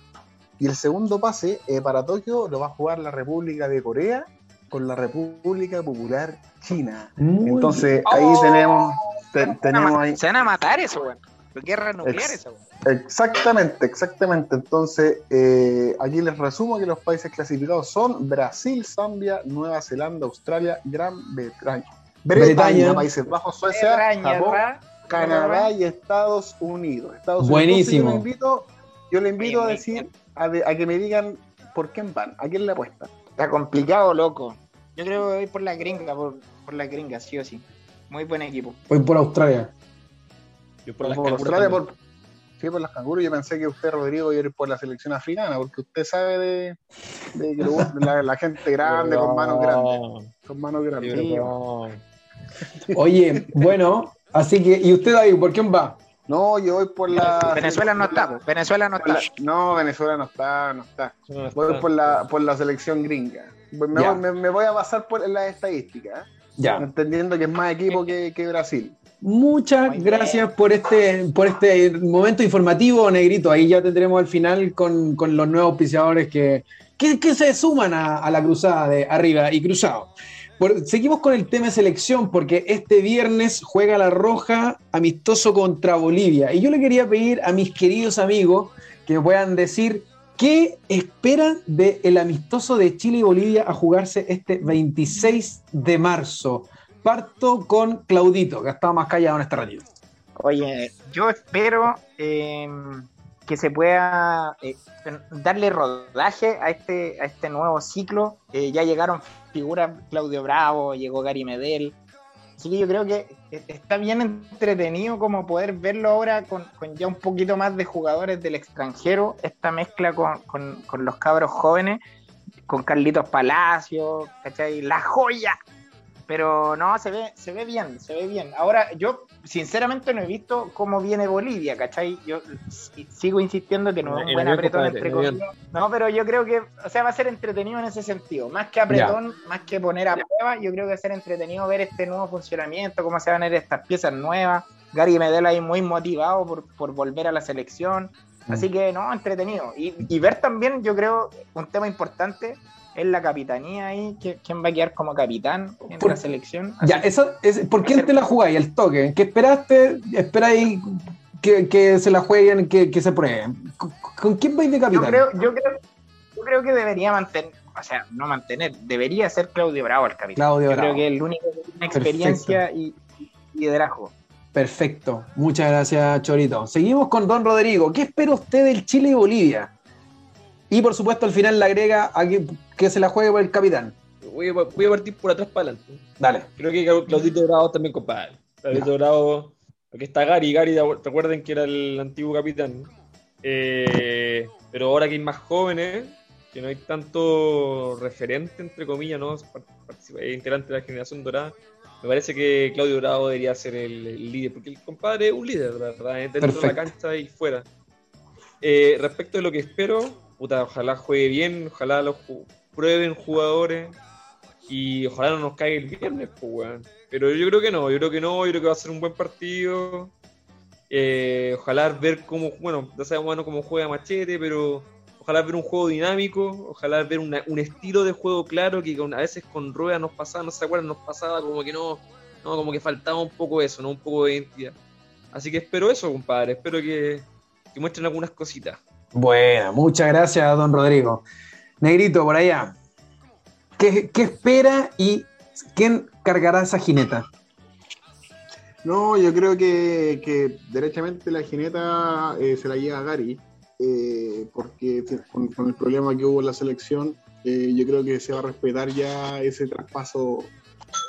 Y el segundo pase eh, para Tokio lo va a jugar la República de Corea con la República Popular China. Muy Entonces bien. ahí Oh. tenemos, te- Se van a tenemos ahí. Se van a matar eso, weón. Guerra nuclear Ex- weón. Exactamente, exactamente. Entonces, eh, aquí les resumo que los países clasificados son Brasil, Zambia, Nueva Zelanda, Australia, Gran Bretaña. Bretaña, Bretaña. Países Bajos, Suecia, Japón, Canadá y Estados Unidos. Estados Unidos. Buenísimo. Entonces, yo le invito, yo le invito a decir, a, de- a que me digan por quién van, a quién le apuestan. Está complicado, loco. Yo creo que voy por la gringa, por, por la gringa, sí o sí. Muy buen equipo. Voy por Australia. Yo Por, las por canguras Australia, también. por, sí, por las canguros. Yo pensé que usted, Rodrigo, iba a ir por la selección africana, porque usted sabe de, que la, la gente grande, con manos grandes. Con manos grandes. Sí, Oye, bueno, así que, ¿y usted, David, por quién va? No, yo voy por la. Venezuela no está, po. Venezuela no está. no, Venezuela no está, no está. no Voy por la, por la selección gringa. Me, Ya. me- me voy a basar por las estadísticas, ¿eh? Ya. entendiendo que es más equipo que, que Brasil. Muchas Muy bien. gracias por este, por este momento informativo, Negrito. Ahí ya tendremos al final con, con los nuevos auspiciadores que, que, que se suman a, a la cruzada de arriba y cruzado. Seguimos con el tema de selección porque este viernes juega la Roja amistoso contra Bolivia. Y yo le quería pedir a mis queridos amigos que me puedan decir qué esperan del amistoso de Chile y Bolivia a jugarse este 26 de marzo. Parto con Claudito, que ha estado más callado en este ratito. Oye, yo espero eh, que se pueda eh, darle rodaje a este, a este nuevo ciclo. Eh, ya llegaron figuras, Claudio Bravo, llegó Gary Medel. Así que yo creo que eh, está bien entretenido como poder verlo ahora con, con ya un poquito más de jugadores del extranjero, esta mezcla con, con- con los cabros jóvenes, con Carlitos Palacio, ¿cachai? La joya. Pero no, se ve, se ve bien, se ve bien. Ahora, yo sinceramente no he visto cómo viene Bolivia, ¿cachai? Yo sigo insistiendo que no es un En buen apretón entre comillas. No, pero yo creo que, o sea, va a ser entretenido en ese sentido. Más que apretón, más que poner a prueba, yo creo que va a ser entretenido ver este nuevo funcionamiento, cómo se van a ver estas piezas nuevas. Gary Medel ahí muy motivado por, por volver a la selección. Así Mm. que, no, entretenido. Y, y ver también, yo creo, un tema importante es la capitanía ahí, quién va a quedar como capitán en Por- la selección. Así Ya, esa, es, ¿por quién te la jugáis? El toque. ¿Qué esperaste? ¿Esperáis que, que se la jueguen, que, que se prueben? ¿Con, con quién vais de yo capitán? creo, yo creo, yo creo que debería mantener, o sea, no mantener, debería ser Claudio Bravo el capitán. Claudio yo Bravo. creo que es el único que tiene experiencia y, y liderazgo. Perfecto. Muchas gracias, Chorito. Seguimos con Don Rodrigo. ¿Qué espera usted del Chile y Bolivia? Y por supuesto, al final le agrega a que, que se la juegue por el capitán. Voy a, voy a partir por atrás para adelante. Dale. Creo que Clau- Claudito Bravo también, compadre. Claudito Bravo. Aquí está Gary. Gary, recuerden que era el antiguo capitán. Eh, pero ahora que hay más jóvenes, que no hay tanto referente, entre comillas, ¿no? Eh, integrante de la generación dorada. Me parece que Claudio Bravo debería ser el, el líder, porque el compadre es un líder, ¿verdad? Dentro de la cancha y fuera. Eh, respecto de lo que espero, puta, ojalá juegue bien, ojalá lo ju- prueben jugadores y ojalá no nos caiga el viernes, pues, weón. Pero yo creo que no, yo creo que no, yo creo que va a ser un buen partido. Eh, ojalá ver cómo, bueno, ya sabemos bueno, cómo juega Machete, pero ojalá ver un juego dinámico, ojalá ver un estilo de juego claro que a veces con Rueda nos pasaba, no se acuerdan, nos pasaba como que no, no, como que faltaba un poco eso, ¿no? Un poco de identidad. Así que espero eso, compadre, espero que muestren algunas cositas. Bueno, muchas gracias, don Rodrigo. Negrito, por allá. ¿Qué, qué espera y quién cargará esa jineta? No, yo creo que, que derechamente la jineta eh, se la lleva a Gary, eh, porque con, el problema que hubo en la selección, eh, yo creo que se va a respetar ya ese traspaso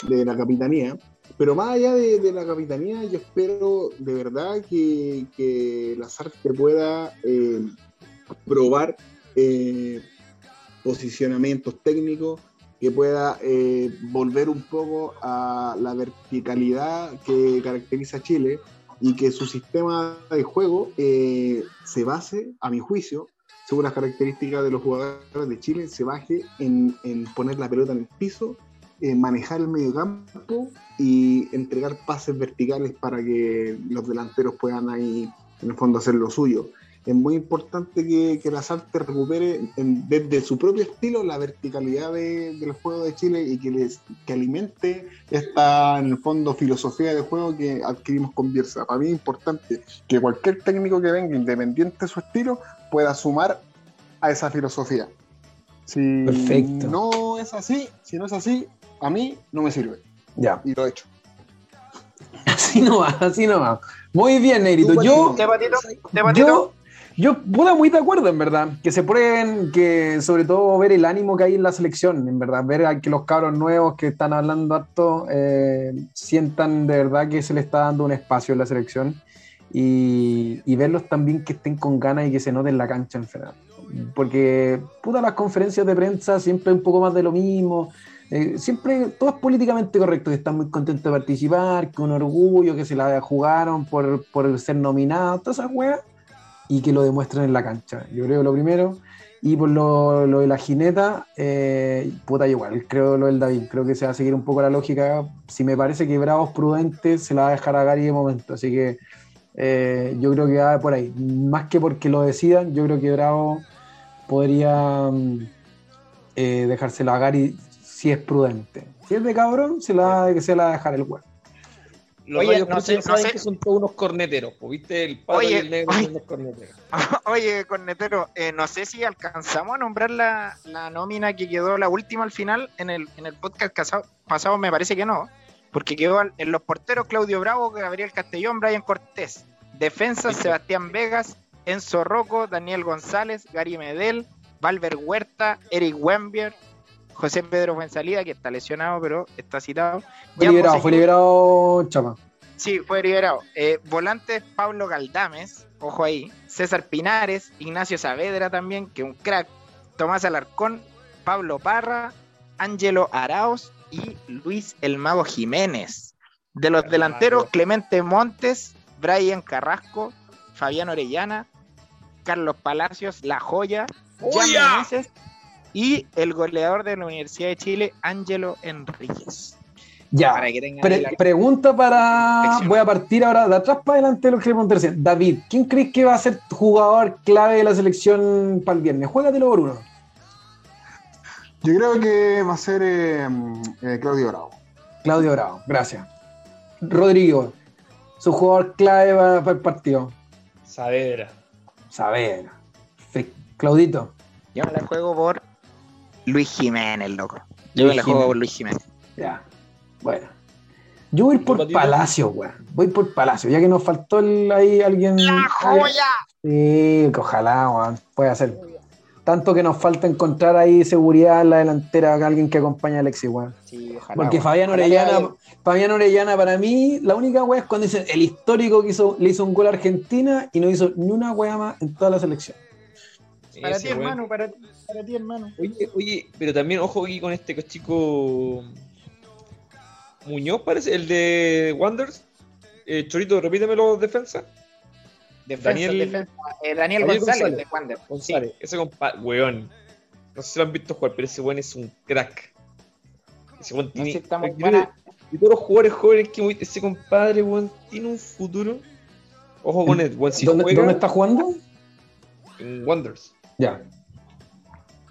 de la capitanía. Pero más allá de, de la capitanía, yo espero de verdad que, que Lazarte pueda probar eh, posicionamientos técnicos, que pueda eh, volver un poco a la verticalidad que caracteriza a Chile y que su sistema de juego eh, se base, a mi juicio, según las características de los jugadores de Chile, se baje en, en poner la pelota en el piso, en manejar el medio campo y entregar pases verticales para que los delanteros puedan ahí, en el fondo, hacer lo suyo. Es muy importante que, que la Salte recupere en- desde su propio estilo la verticalidad de- del juego de Chile y que, les, que alimente esta, en el fondo, filosofía de juego que adquirimos con Bielsa. Para mí es importante que cualquier técnico que venga, independiente de su estilo, pueda sumar a esa filosofía. Si Perfecto. no es así, si no es así, a mí no me sirve. Ya, Y lo he hecho. así no va, así no va. Muy bien, Negrito. Yo, ¿Te patito? ¿Te patito? yo, yo, puta, muy de acuerdo, en verdad. Que se prueben, que sobre todo ver el ánimo que hay en la selección, en verdad. Ver que los cabros nuevos que están hablando harto eh, sientan de verdad que se le está dando un espacio en la selección. Y, verlos también que estén con ganas y que se note en la cancha en general. Porque, puta, las conferencias de prensa siempre un poco más de lo mismo. Eh, siempre todo es políticamente correcto, que están muy contentos de participar, un orgullo, que se la jugaron por, por ser nominados, todas esas weas, y que lo demuestren en la cancha. Yo creo lo primero. Y por lo, lo de la jineta, eh, puta, igual, creo lo del David, creo que se va a seguir un poco la lógica. Si me parece que Bravo es prudente, se la va a dejar a Gary de momento, así que eh, yo creo que va por ahí. Más que porque lo decidan, yo creo que Bravo podría mm, eh, dejársela a Gary si es prudente. Si es de cabrón, se la, se la va a dejar el weón. Los Oye, no sé- no sé- que son todos unos corneteros, ¿viste? El Oye, y el negro oye. son unos corneteros. Oye, Cornetero, eh, no sé si alcanzamos a nombrar la, la nómina que quedó la última al final en el, en el podcast casado- pasado, me parece que no, porque quedó al- en los porteros Claudio Bravo, Gabriel Castellón, Brian Cortés, defensas Sebastián Vegas, Enzo Rocco, Daniel González, Gary Medel, Valver Huerta, Eric Wembier, José Pedro Fuensalida, que está lesionado, pero está citado. Fue liberado, José fue liberado Chapa. Sí, fue liberado. Eh, volantes Pablo Galdames, ojo ahí. César Pinares, Ignacio Saavedra también, que un crack. Tomás Alarcón, Pablo Parra, Ángelo Araos y Luis El Mago Jiménez. De los delanteros, Clemente Montes, Brian Carrasco, Fabián Orellana, Carlos Palacios, La Joya, Jan. Meneses y el goleador de la Universidad de Chile, Ángelo Enríquez. Ya. Para que tengan Pre- ahí la- pregunta para. Voy a partir ahora de atrás para adelante de lo que le pregunté recién. David, ¿quién crees que va a ser jugador clave de la selección para el viernes? Juégatelo por uno. Yo creo que va a ser eh, eh, Claudio Bravo. Claudio Bravo, gracias. Rodrigo, su jugador clave para, el partido. Saavedra. Perfecto. Claudito. Yo me la juego por Luis Jiménez, loco. Yo Luis me la juego Jiménez. por Luis Jiménez. Ya. Bueno. Yo voy a ir por. Palacio, weón. Voy por Palacio, ya que nos faltó el- ahí alguien. ¡La joya! Sí, que ojalá, weón, puede ser. Tanto que nos falta encontrar ahí seguridad en la delantera, alguien que acompañe a Alexis, weón. Sí, ojalá. Porque weón. Fabián Orellana, Fabián Orellana para mí, la única weá es cuando dicen el histórico que hizo, le hizo un gol a Argentina y no hizo ni una weá más en toda la selección. Para ti, hermano, para ti, para ti, hermano. Oye, oye, pero también ojo aquí con este chico Muñoz, parece, el de Wonders. Eh, Chorito, repíteme los defensas. Defensa, Daniel- defensa. Eh, Daniel, Daniel González, González. de Wander. González, ese compa, weón. No sé si lo han visto jugar, pero ese weón es un crack. Ese weón Sí. No tiene. sé, buena. De todos los jugadores jóvenes que ese compadre, weón, tiene un futuro. Ojo con él, weón, si ¿Dónde, juega dónde está jugando? en Wonders. Ya.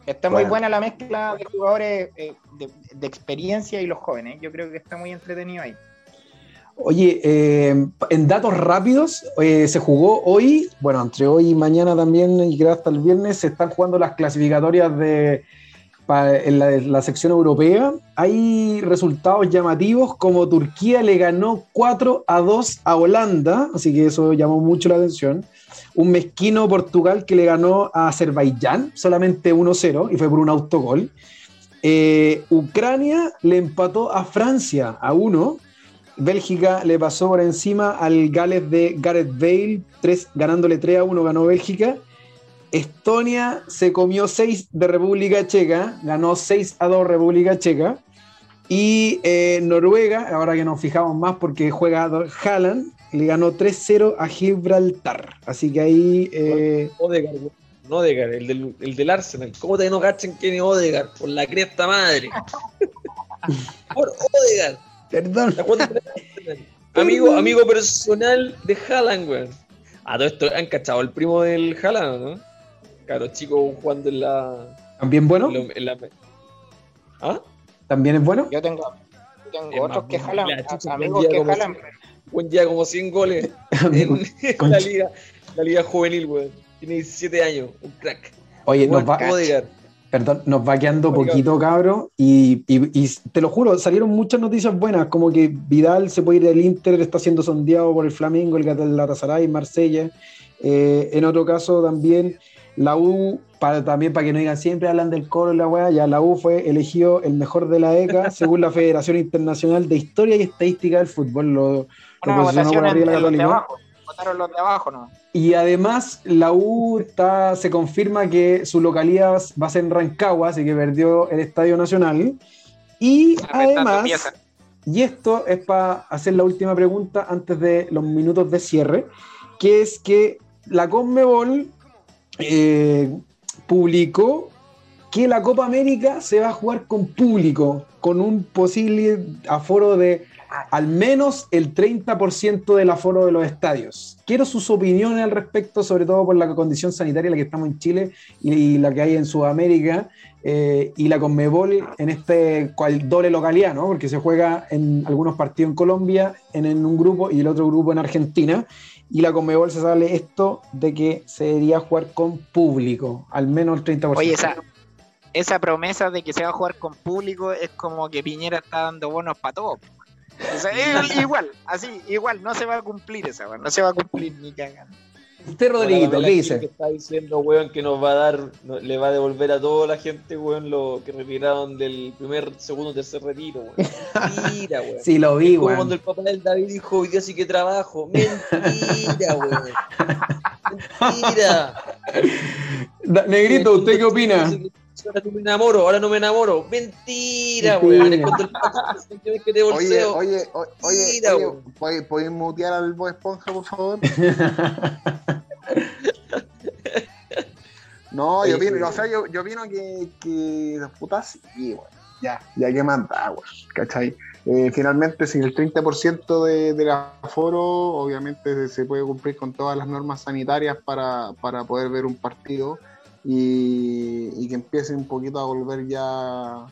Está muy Bueno. buena la mezcla de jugadores eh, de, de experiencia y los jóvenes. Yo creo que está muy entretenido ahí. Oye, eh, en datos rápidos, eh, se jugó hoy, bueno, entre hoy y mañana también, y creo hasta el viernes, se están jugando las clasificatorias de, pa- en la, en la sección europea. Hay resultados llamativos como Turquía le ganó 4 a 2 a Holanda, así que eso llamó mucho la atención. Un mezquino Portugal que le ganó a Azerbaiyán solamente 1-0 y fue por un autogol. Eh, Ucrania le empató a Francia a 1. Bélgica le pasó por encima al Gales de Gareth Bale, 3, ganándole 3 a 1, ganó Bélgica. Estonia se comió 6 de República Checa, ganó 6 a 2 República Checa. Y eh, Noruega, ahora que nos fijamos más porque juega Haaland, le ganó 3-0 a Gibraltar. Así que ahí eh. No Odegaard, el del, el del Arsenal. ¿Cómo te no cachen quién es Odegaard? Por la cresta madre. Por Odegaard. Perdón. Amigo, amigo personal de Haaland, weón. A todo esto, ¿han cachado el primo del Haaland, no? Claro, chico jugando en la. ¿También bueno? en la- en la- ¿Ah? ¿También es bueno? Yo tengo, yo tengo otros que jalan, amigos que como jalan. Buen día como 100 goles en, la liga, la liga juvenil, weón. Tiene 17 años, un crack. Oye, nos va, perdón, nos va quedando Oiga. poquito, cabro. Y, y- y te lo juro, salieron muchas noticias buenas, como que Vidal se puede ir del Inter, está siendo sondeado por el Flamengo, el Galatasaray, Marsella. Eh, en otro caso también, la U, para, también para que no digan siempre hablan del coro y la weá, ya la U fue elegido el mejor de la ECA según la Federación Internacional de Historia y Estadística del Fútbol. Lo Una posicionó votación por arriba la entre los de Católica. abajo. Votaron los de abajo, ¿no? Y además la U está, se confirma que su localidad va a ser en Rancagua, así que perdió el Estadio Nacional. Y además, y esto es para hacer la última pregunta antes de los minutos de cierre, que es que la Conmebol eh, publicó que la Copa América se va a jugar con público, con un posible aforo de al menos el 30% del aforo de los estadios. Quiero sus opiniones al respecto, sobre todo por la condición sanitaria en la que estamos en Chile y, la que hay en Sudamérica eh, y la Conmebol en este cual doble localidad, ¿no? Porque se juega en algunos partidos en Colombia, en, un grupo y el otro grupo en Argentina. Y la Conmebol se sale esto de que se debería jugar con público, al menos el 30%. Oye, esa, esa promesa de que se va a jugar con público es como que Piñera está dando bonos para todos. O sea, es igual, así, igual, no se va a cumplir esa, weón, no se va a cumplir ni cagando. Usted, Rodriguito, ¿qué dice? gente está diciendo, weón, que nos va a dar, no- le va a devolver a toda la gente, weón, lo que retiraron del primer, segundo, tercer retiro, weón. Mentira, weón. Sí, lo vi, weón. cuando el papá del David dijo, hoy día sí que trabajo. Mentira, weón. Mentira. Negrito, ¿usted qué opina? Ahora no me enamoro, ahora no me enamoro. Mentira, weón. Es cuando el papá dice que te Oye, bolseo. oye, oye, oye, weón. ¿puedes- ¿puedes mutear al Bob Esponja, por favor? No, yo opino, sí. o sea, yo, yo opino que, que putas, sí, weón. Ya, ya que manda, weón, ¿cachai? Eh, finalmente, sin el 30% de, del aforo, obviamente se- se puede cumplir con todas las normas sanitarias para, para poder ver un partido y, y que empiece un poquito a volver ya,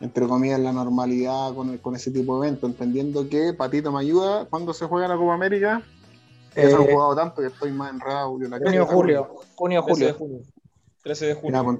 entre comillas, la normalidad con, el- con ese tipo de eventos, entendiendo que, Patito me ayuda, ¿cuándo se juega la Copa América? Ya se han Eh, jugado tanto que estoy más enredado. yo la Junio, julio, junio, 13 de julio. junio. 13 de Ya, junio. pues,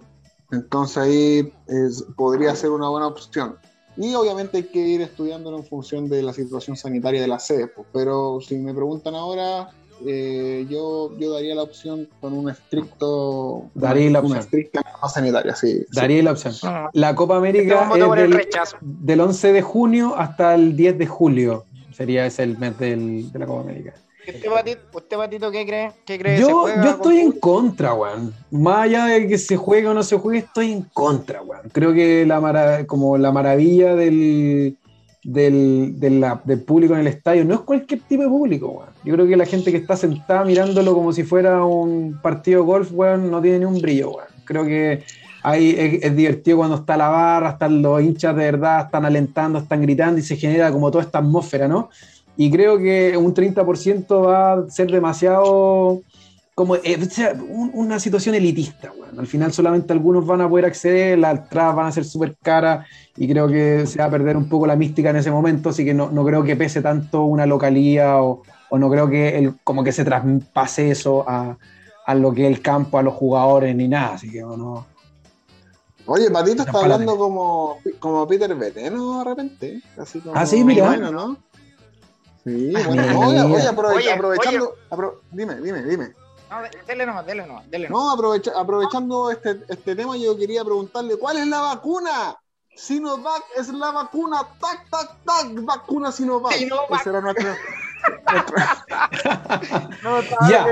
entonces ahí es- podría ser una buena opción. Y obviamente hay que ir estudiándolo en función de la situación sanitaria de la sede. pues, Pero si me preguntan ahora, eh, yo, yo daría la opción con un estricto. Daría la una opción. estricta norma sanitaria, sí. sí. Daría la opción. Mm. La Copa Este América voto por es el del, rechazo. del 11 de junio hasta el 10 de julio. Sería ese el mes del- de la Copa América. ¿Usted, Patito, usted, Patito, qué cree? ¿Qué cree? ¿Se Yo, juega yo con estoy en contra, weón. Más allá de que se juegue o no se juegue, estoy en contra, weón. Creo que la como la maravilla del, del, del público en el estadio no es cualquier tipo de público, weón. Yo creo que la gente que está sentada mirándolo como si fuera un partido de golf, weón, no tiene ni un brillo, weón. Creo que ahí es divertido cuando está la barra, están los hinchas de verdad, están alentando, están gritando y se genera como toda esta atmósfera, ¿no? Y creo que un 30% va a ser demasiado como eh, o sea, un- una situación elitista. weón. Al final solamente algunos van a poder acceder, las entradas van a ser súper caras y creo que se va a perder un poco la mística en ese momento, así que no, no creo que pese tanto una localía o, o no creo que el, como que se traspase eso a, a lo que es el campo, a los jugadores ni nada, así que no. Oye, Patito está hablando como, como Peter Veteno de repente. Así como, Ah, sí, mira. Bueno, ¿no? Sí, Ah, bueno. Oye, oye, aprove- Oye, aprovechando. apro- dime, dime, dime. No, de- dele nomás, dele nomás, dele nomás. No, aprovecha- aprovechando este, este tema, yo quería preguntarle: ¿cuál es la vacuna? Sinovac es la vacuna. Tac, tac, tac. Vacuna Sinovac. Sinovac. Ese era nuestro. No, Ya.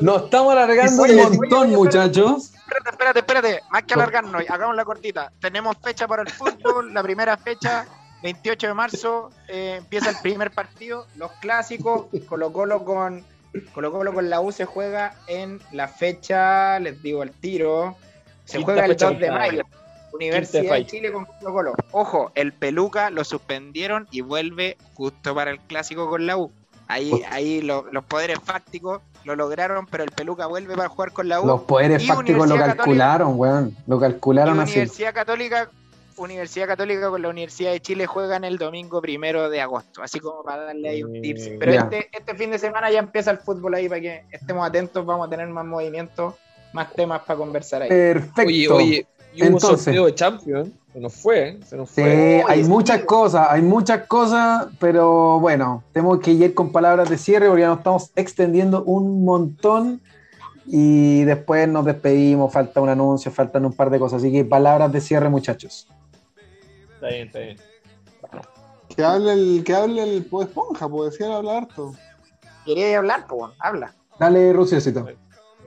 Nos estamos alargando un montón, oye, muchachos. Espérate, espérate, espérate. Más que alargarnos, hagamos la cortita. Tenemos fecha para el fútbol, la primera fecha, 28 de marzo, eh, empieza el primer partido, los clásicos, Colo Colo con Colo Colo con la U se juega en la fecha, les digo el tiro, se Quinta juega el fecha 2 de mayo. Universidad de. Chile con Colo Colo. Ojo, el Peluca lo suspendieron y vuelve justo para el clásico con la U. Ahí, ahí lo- los poderes fácticos lo lograron, pero el Peluca vuelve para jugar con la U. Los poderes Y fácticos lo calcularon, weón. Lo Y calcularon así. Universidad Católica, Universidad Católica con la Universidad de Chile juegan el domingo primero de agosto, así como para darle ahí un tips. Pero Ya. este, este fin de semana ya empieza el fútbol ahí para que estemos atentos, vamos a tener más movimientos, más temas para conversar ahí. Perfecto. Oye, oye, y hubo un Entonces. sorteo de Champions. Se nos fue, se nos Sí, fue. hay sí. muchas cosas, hay muchas cosas, pero bueno, tenemos que ir con palabras de cierre porque ya nos estamos extendiendo un montón y después nos despedimos, falta un anuncio, faltan un par de cosas, así que palabras de cierre, muchachos. Está bien, está bien. Que hable el, que hable el Poe Esponja, puede decir hablar harto. ¿Quería hablar? Pues habla. Dale, Ruciosito.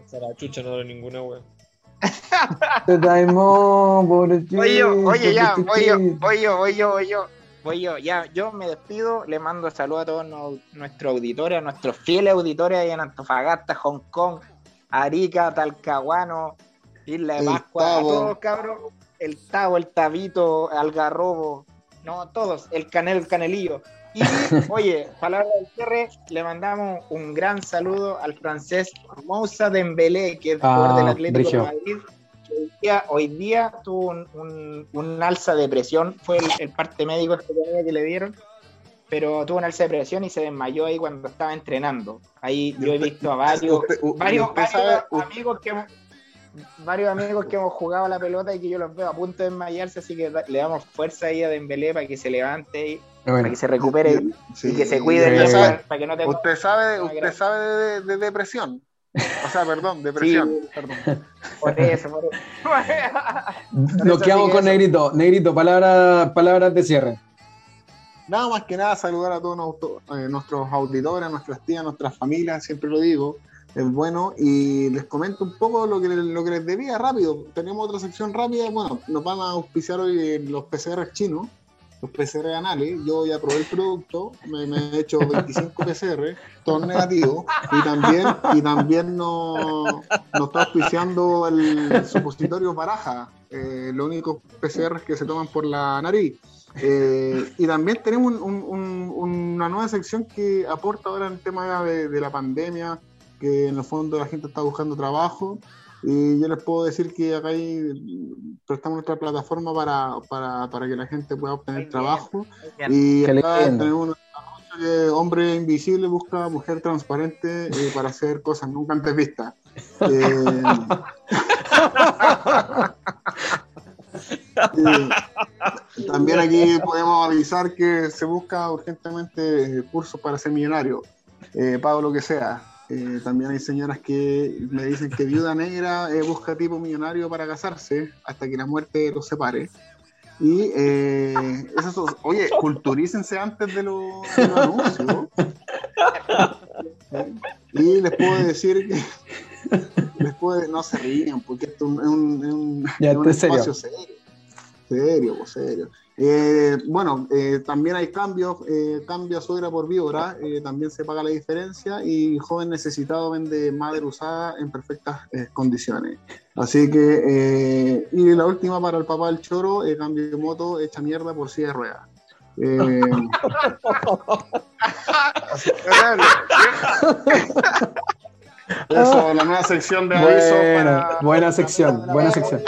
Esa la chucha no era ninguna, weón. Te traemos, pobrecito, Oye, yo, oye, ya, voy yo, voy yo, voy yo, voy yo. Voy yo, ya, yo me despido, le mando saludos a todos no- nuestros auditores, a nuestros fieles auditores ahí en Antofagasta, Hong Kong, Arica, Talcahuano, Isla de Pascua, a todos cabros, el Tavo, el Tabito, Algarrobo, no, todos, el Canel, el Canelillo. Y, oye, palabra del cierre, le mandamos un gran saludo al francés Moussa Dembélé, que es Ah, jugador del Atlético brigio. de Madrid, que hoy día, hoy día tuvo un, un- un alza de presión, fue el, el parte médico que tenía que le dieron, pero tuvo un alza de presión y se desmayó ahí cuando estaba entrenando. Ahí yo he visto a varios, Usted- u- varios, usted varios sabe- u- amigos que hemos, varios amigos que hemos jugado a la pelota y que yo los veo a punto de desmayarse, así que le damos fuerza ahí a Dembélé para que se levante y Bueno, para que se recupere Sí, y que se cuide usted bien, sabe- para, que no te Usted sabe, usted sabe de, de depresión. O sea, perdón, depresión. Perdón. por eso, por eso. nos eso quedamos sí que con eso. Negrito. Negrito, palabras, palabras de cierre. Nada más que nada saludar a todos nuestros, eh, nuestros auditores, a nuestras tías, a nuestras familias, siempre lo digo, es bueno. Y les comento un poco lo que, lo que les debía rápido. Tenemos otra sección rápida. Bueno, nos van a auspiciar hoy los PCR chinos, los PCR anales. Yo ya probé el producto, me, me he hecho 25 PCR, todos negativos. Y también, y también nos, nos está auspiciando el supositorio baraja, eh, los únicos PCR que se toman por la nariz. Eh, y también tenemos un- un- un- una nueva sección que aporta ahora en el tema de, de la pandemia, que en el fondo la gente está buscando trabajo. Y yo les puedo decir que acá hay, prestamos nuestra plataforma para, para, para que la gente pueda obtener trabajo. Y acá tenemos un anuncio que hombre invisible busca mujer transparente eh, para hacer cosas nunca antes vistas. Eh, y también aquí podemos avisar que se busca urgentemente eh, cursos para ser millonario, eh, pago lo que sea. Eh, también hay señoras que me dicen que viuda negra eh, busca tipo millonario para casarse hasta que la muerte los separe. Y eh, esas son- oye, culturícense antes de los, de los anuncios. Y les puedo decir que les puedo- no se ríen porque esto es un, es un- Ya, es un espacio serio. Serio, pues serio. Eh, bueno, eh, también hay cambios, eh, cambia suegra por víbora, eh, también se paga la diferencia y joven necesitado vende madre usada en perfectas eh, condiciones. Así que, eh, y la última para el papá del choro, cambio de moto, hecha mierda por silla de ruedas. Eso, la nueva sección de aviso Buena, para- buena sección, buena sección.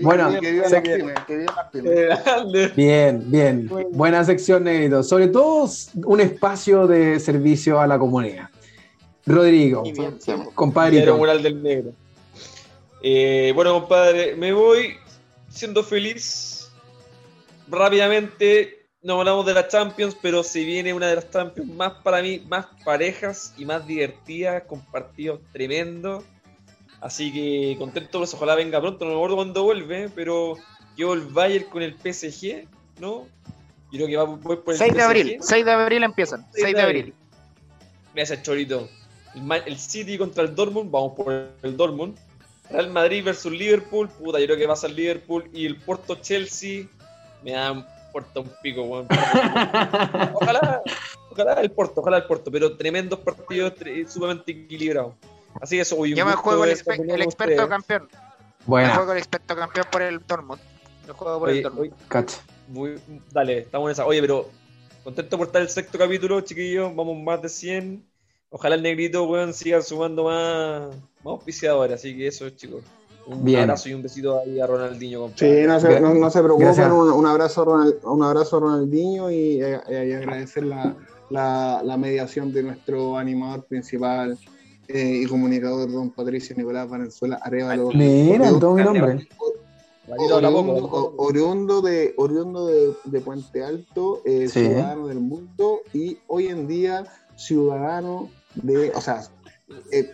Bueno, que las pymes, las pymes. Grande. Bien, bien. Buena sección, Negrito. Sobre todo un espacio de servicio a la comunidad. Rodrigo, bien, compadrito. Mural del Negro. Eh, bueno, compadre, me voy siendo feliz. Rápidamente, no hablamos de la Champions, pero se viene una de las Champions más para mí, más parejas y más divertidas, con partidos tremendos. Así que contento por eso, ojalá venga pronto, no me acuerdo cuándo vuelve, pero yo el Bayern con el PSG, ¿no? Yo creo que va voy por el 6 de PSG. abril, 6 de abril empiezan. 6 6 de abril. Gracias, Chorito. El, City contra el Dortmund, vamos por el Dortmund. Real Madrid versus Liverpool, puta, yo creo que pasa el Liverpool. Y el Porto Chelsea, me da Porto un pico, weón. Ojalá, ojalá el Porto, ojalá el Porto, pero tremendos partidos, tre- sumamente equilibrados. Así que eso, hoy Yo me juego el, expe- el experto campeón. Me Buena, juego el experto campeón por el Dortmund. Me juego por el Oye, Dortmund. oye, cacha. muy- dale, estamos en esa. Oye, pero contento por estar el sexto capítulo, chiquillos. Vamos más de 100. Ojalá el negrito, weón, siga sumando más, más auspiciadores. Así que eso, chicos. Un Bien. abrazo y un besito ahí a Ronaldinho, compadre. Sí, no se, no, no se preocupen, un, un abrazo a Ronald- un abrazo a Ronaldinho y, eh, eh, y agradecer la, la, la mediación de nuestro animador principal eh, y comunicador, don Patricio Nicolás Valenzuela Arevalo. Mira, todo mi nombre. Oriundo, de, oriundo de, de Puente Alto, eh, Sí. ciudadano del mundo y hoy en día ciudadano de, o sea, eh,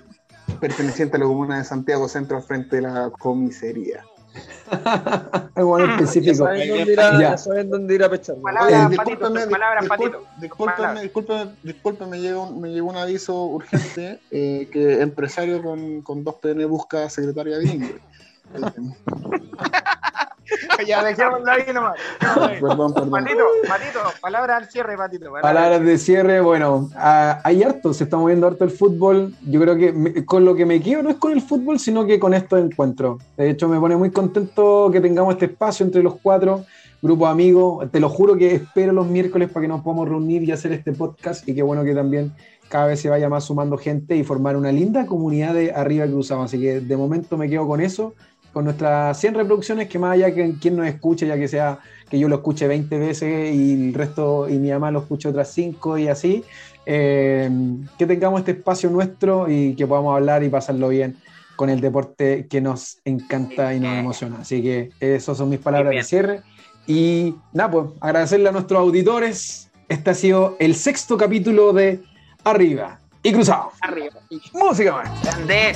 perteneciente a la comuna de Santiago Centro al frente de la comisaría. Algo en Ya específico. saben dónde ir a, Ya. saben dónde ir a pechar. Palabras, Eh, patito, discúlpeme, palabras, discul- patito. discúlpeme, Palabras. discúlpeme, discúlpeme, me llegó, un- me llegó un aviso urgente eh, que empresario con, con dos PN busca secretaria bilingüe. ya dejémoslo ahí nomás. perdón, perdón. Patito, patito, palabras al cierre, patito. palabras. Palabras de cierre, bueno, hay harto, se está moviendo harto el fútbol. Yo creo que me- con lo que me quedo no es con el fútbol, sino que con estos encuentros. De hecho, me pone muy contento que tengamos este espacio entre los cuatro, grupo amigos. Te lo juro que espero los miércoles para que nos podamos reunir y hacer este podcast. Y qué bueno que también cada vez se vaya más sumando gente y formar una linda comunidad de arriba cruzado. Así que de momento me quedo con eso, con nuestras 100 reproducciones, que más allá que quien nos escuche, ya que sea que yo lo escuche 20 veces y el resto, y mi mamá lo escuche otras 5 y así, eh, que tengamos este espacio nuestro y que podamos hablar y pasarlo bien con el deporte que nos encanta y nos emociona. Así que esas son mis palabras de cierre. Y nada, pues agradecerle a nuestros auditores. Este ha sido el sexto capítulo de Arriba y Cruzado. Arriba. Música más. Grande.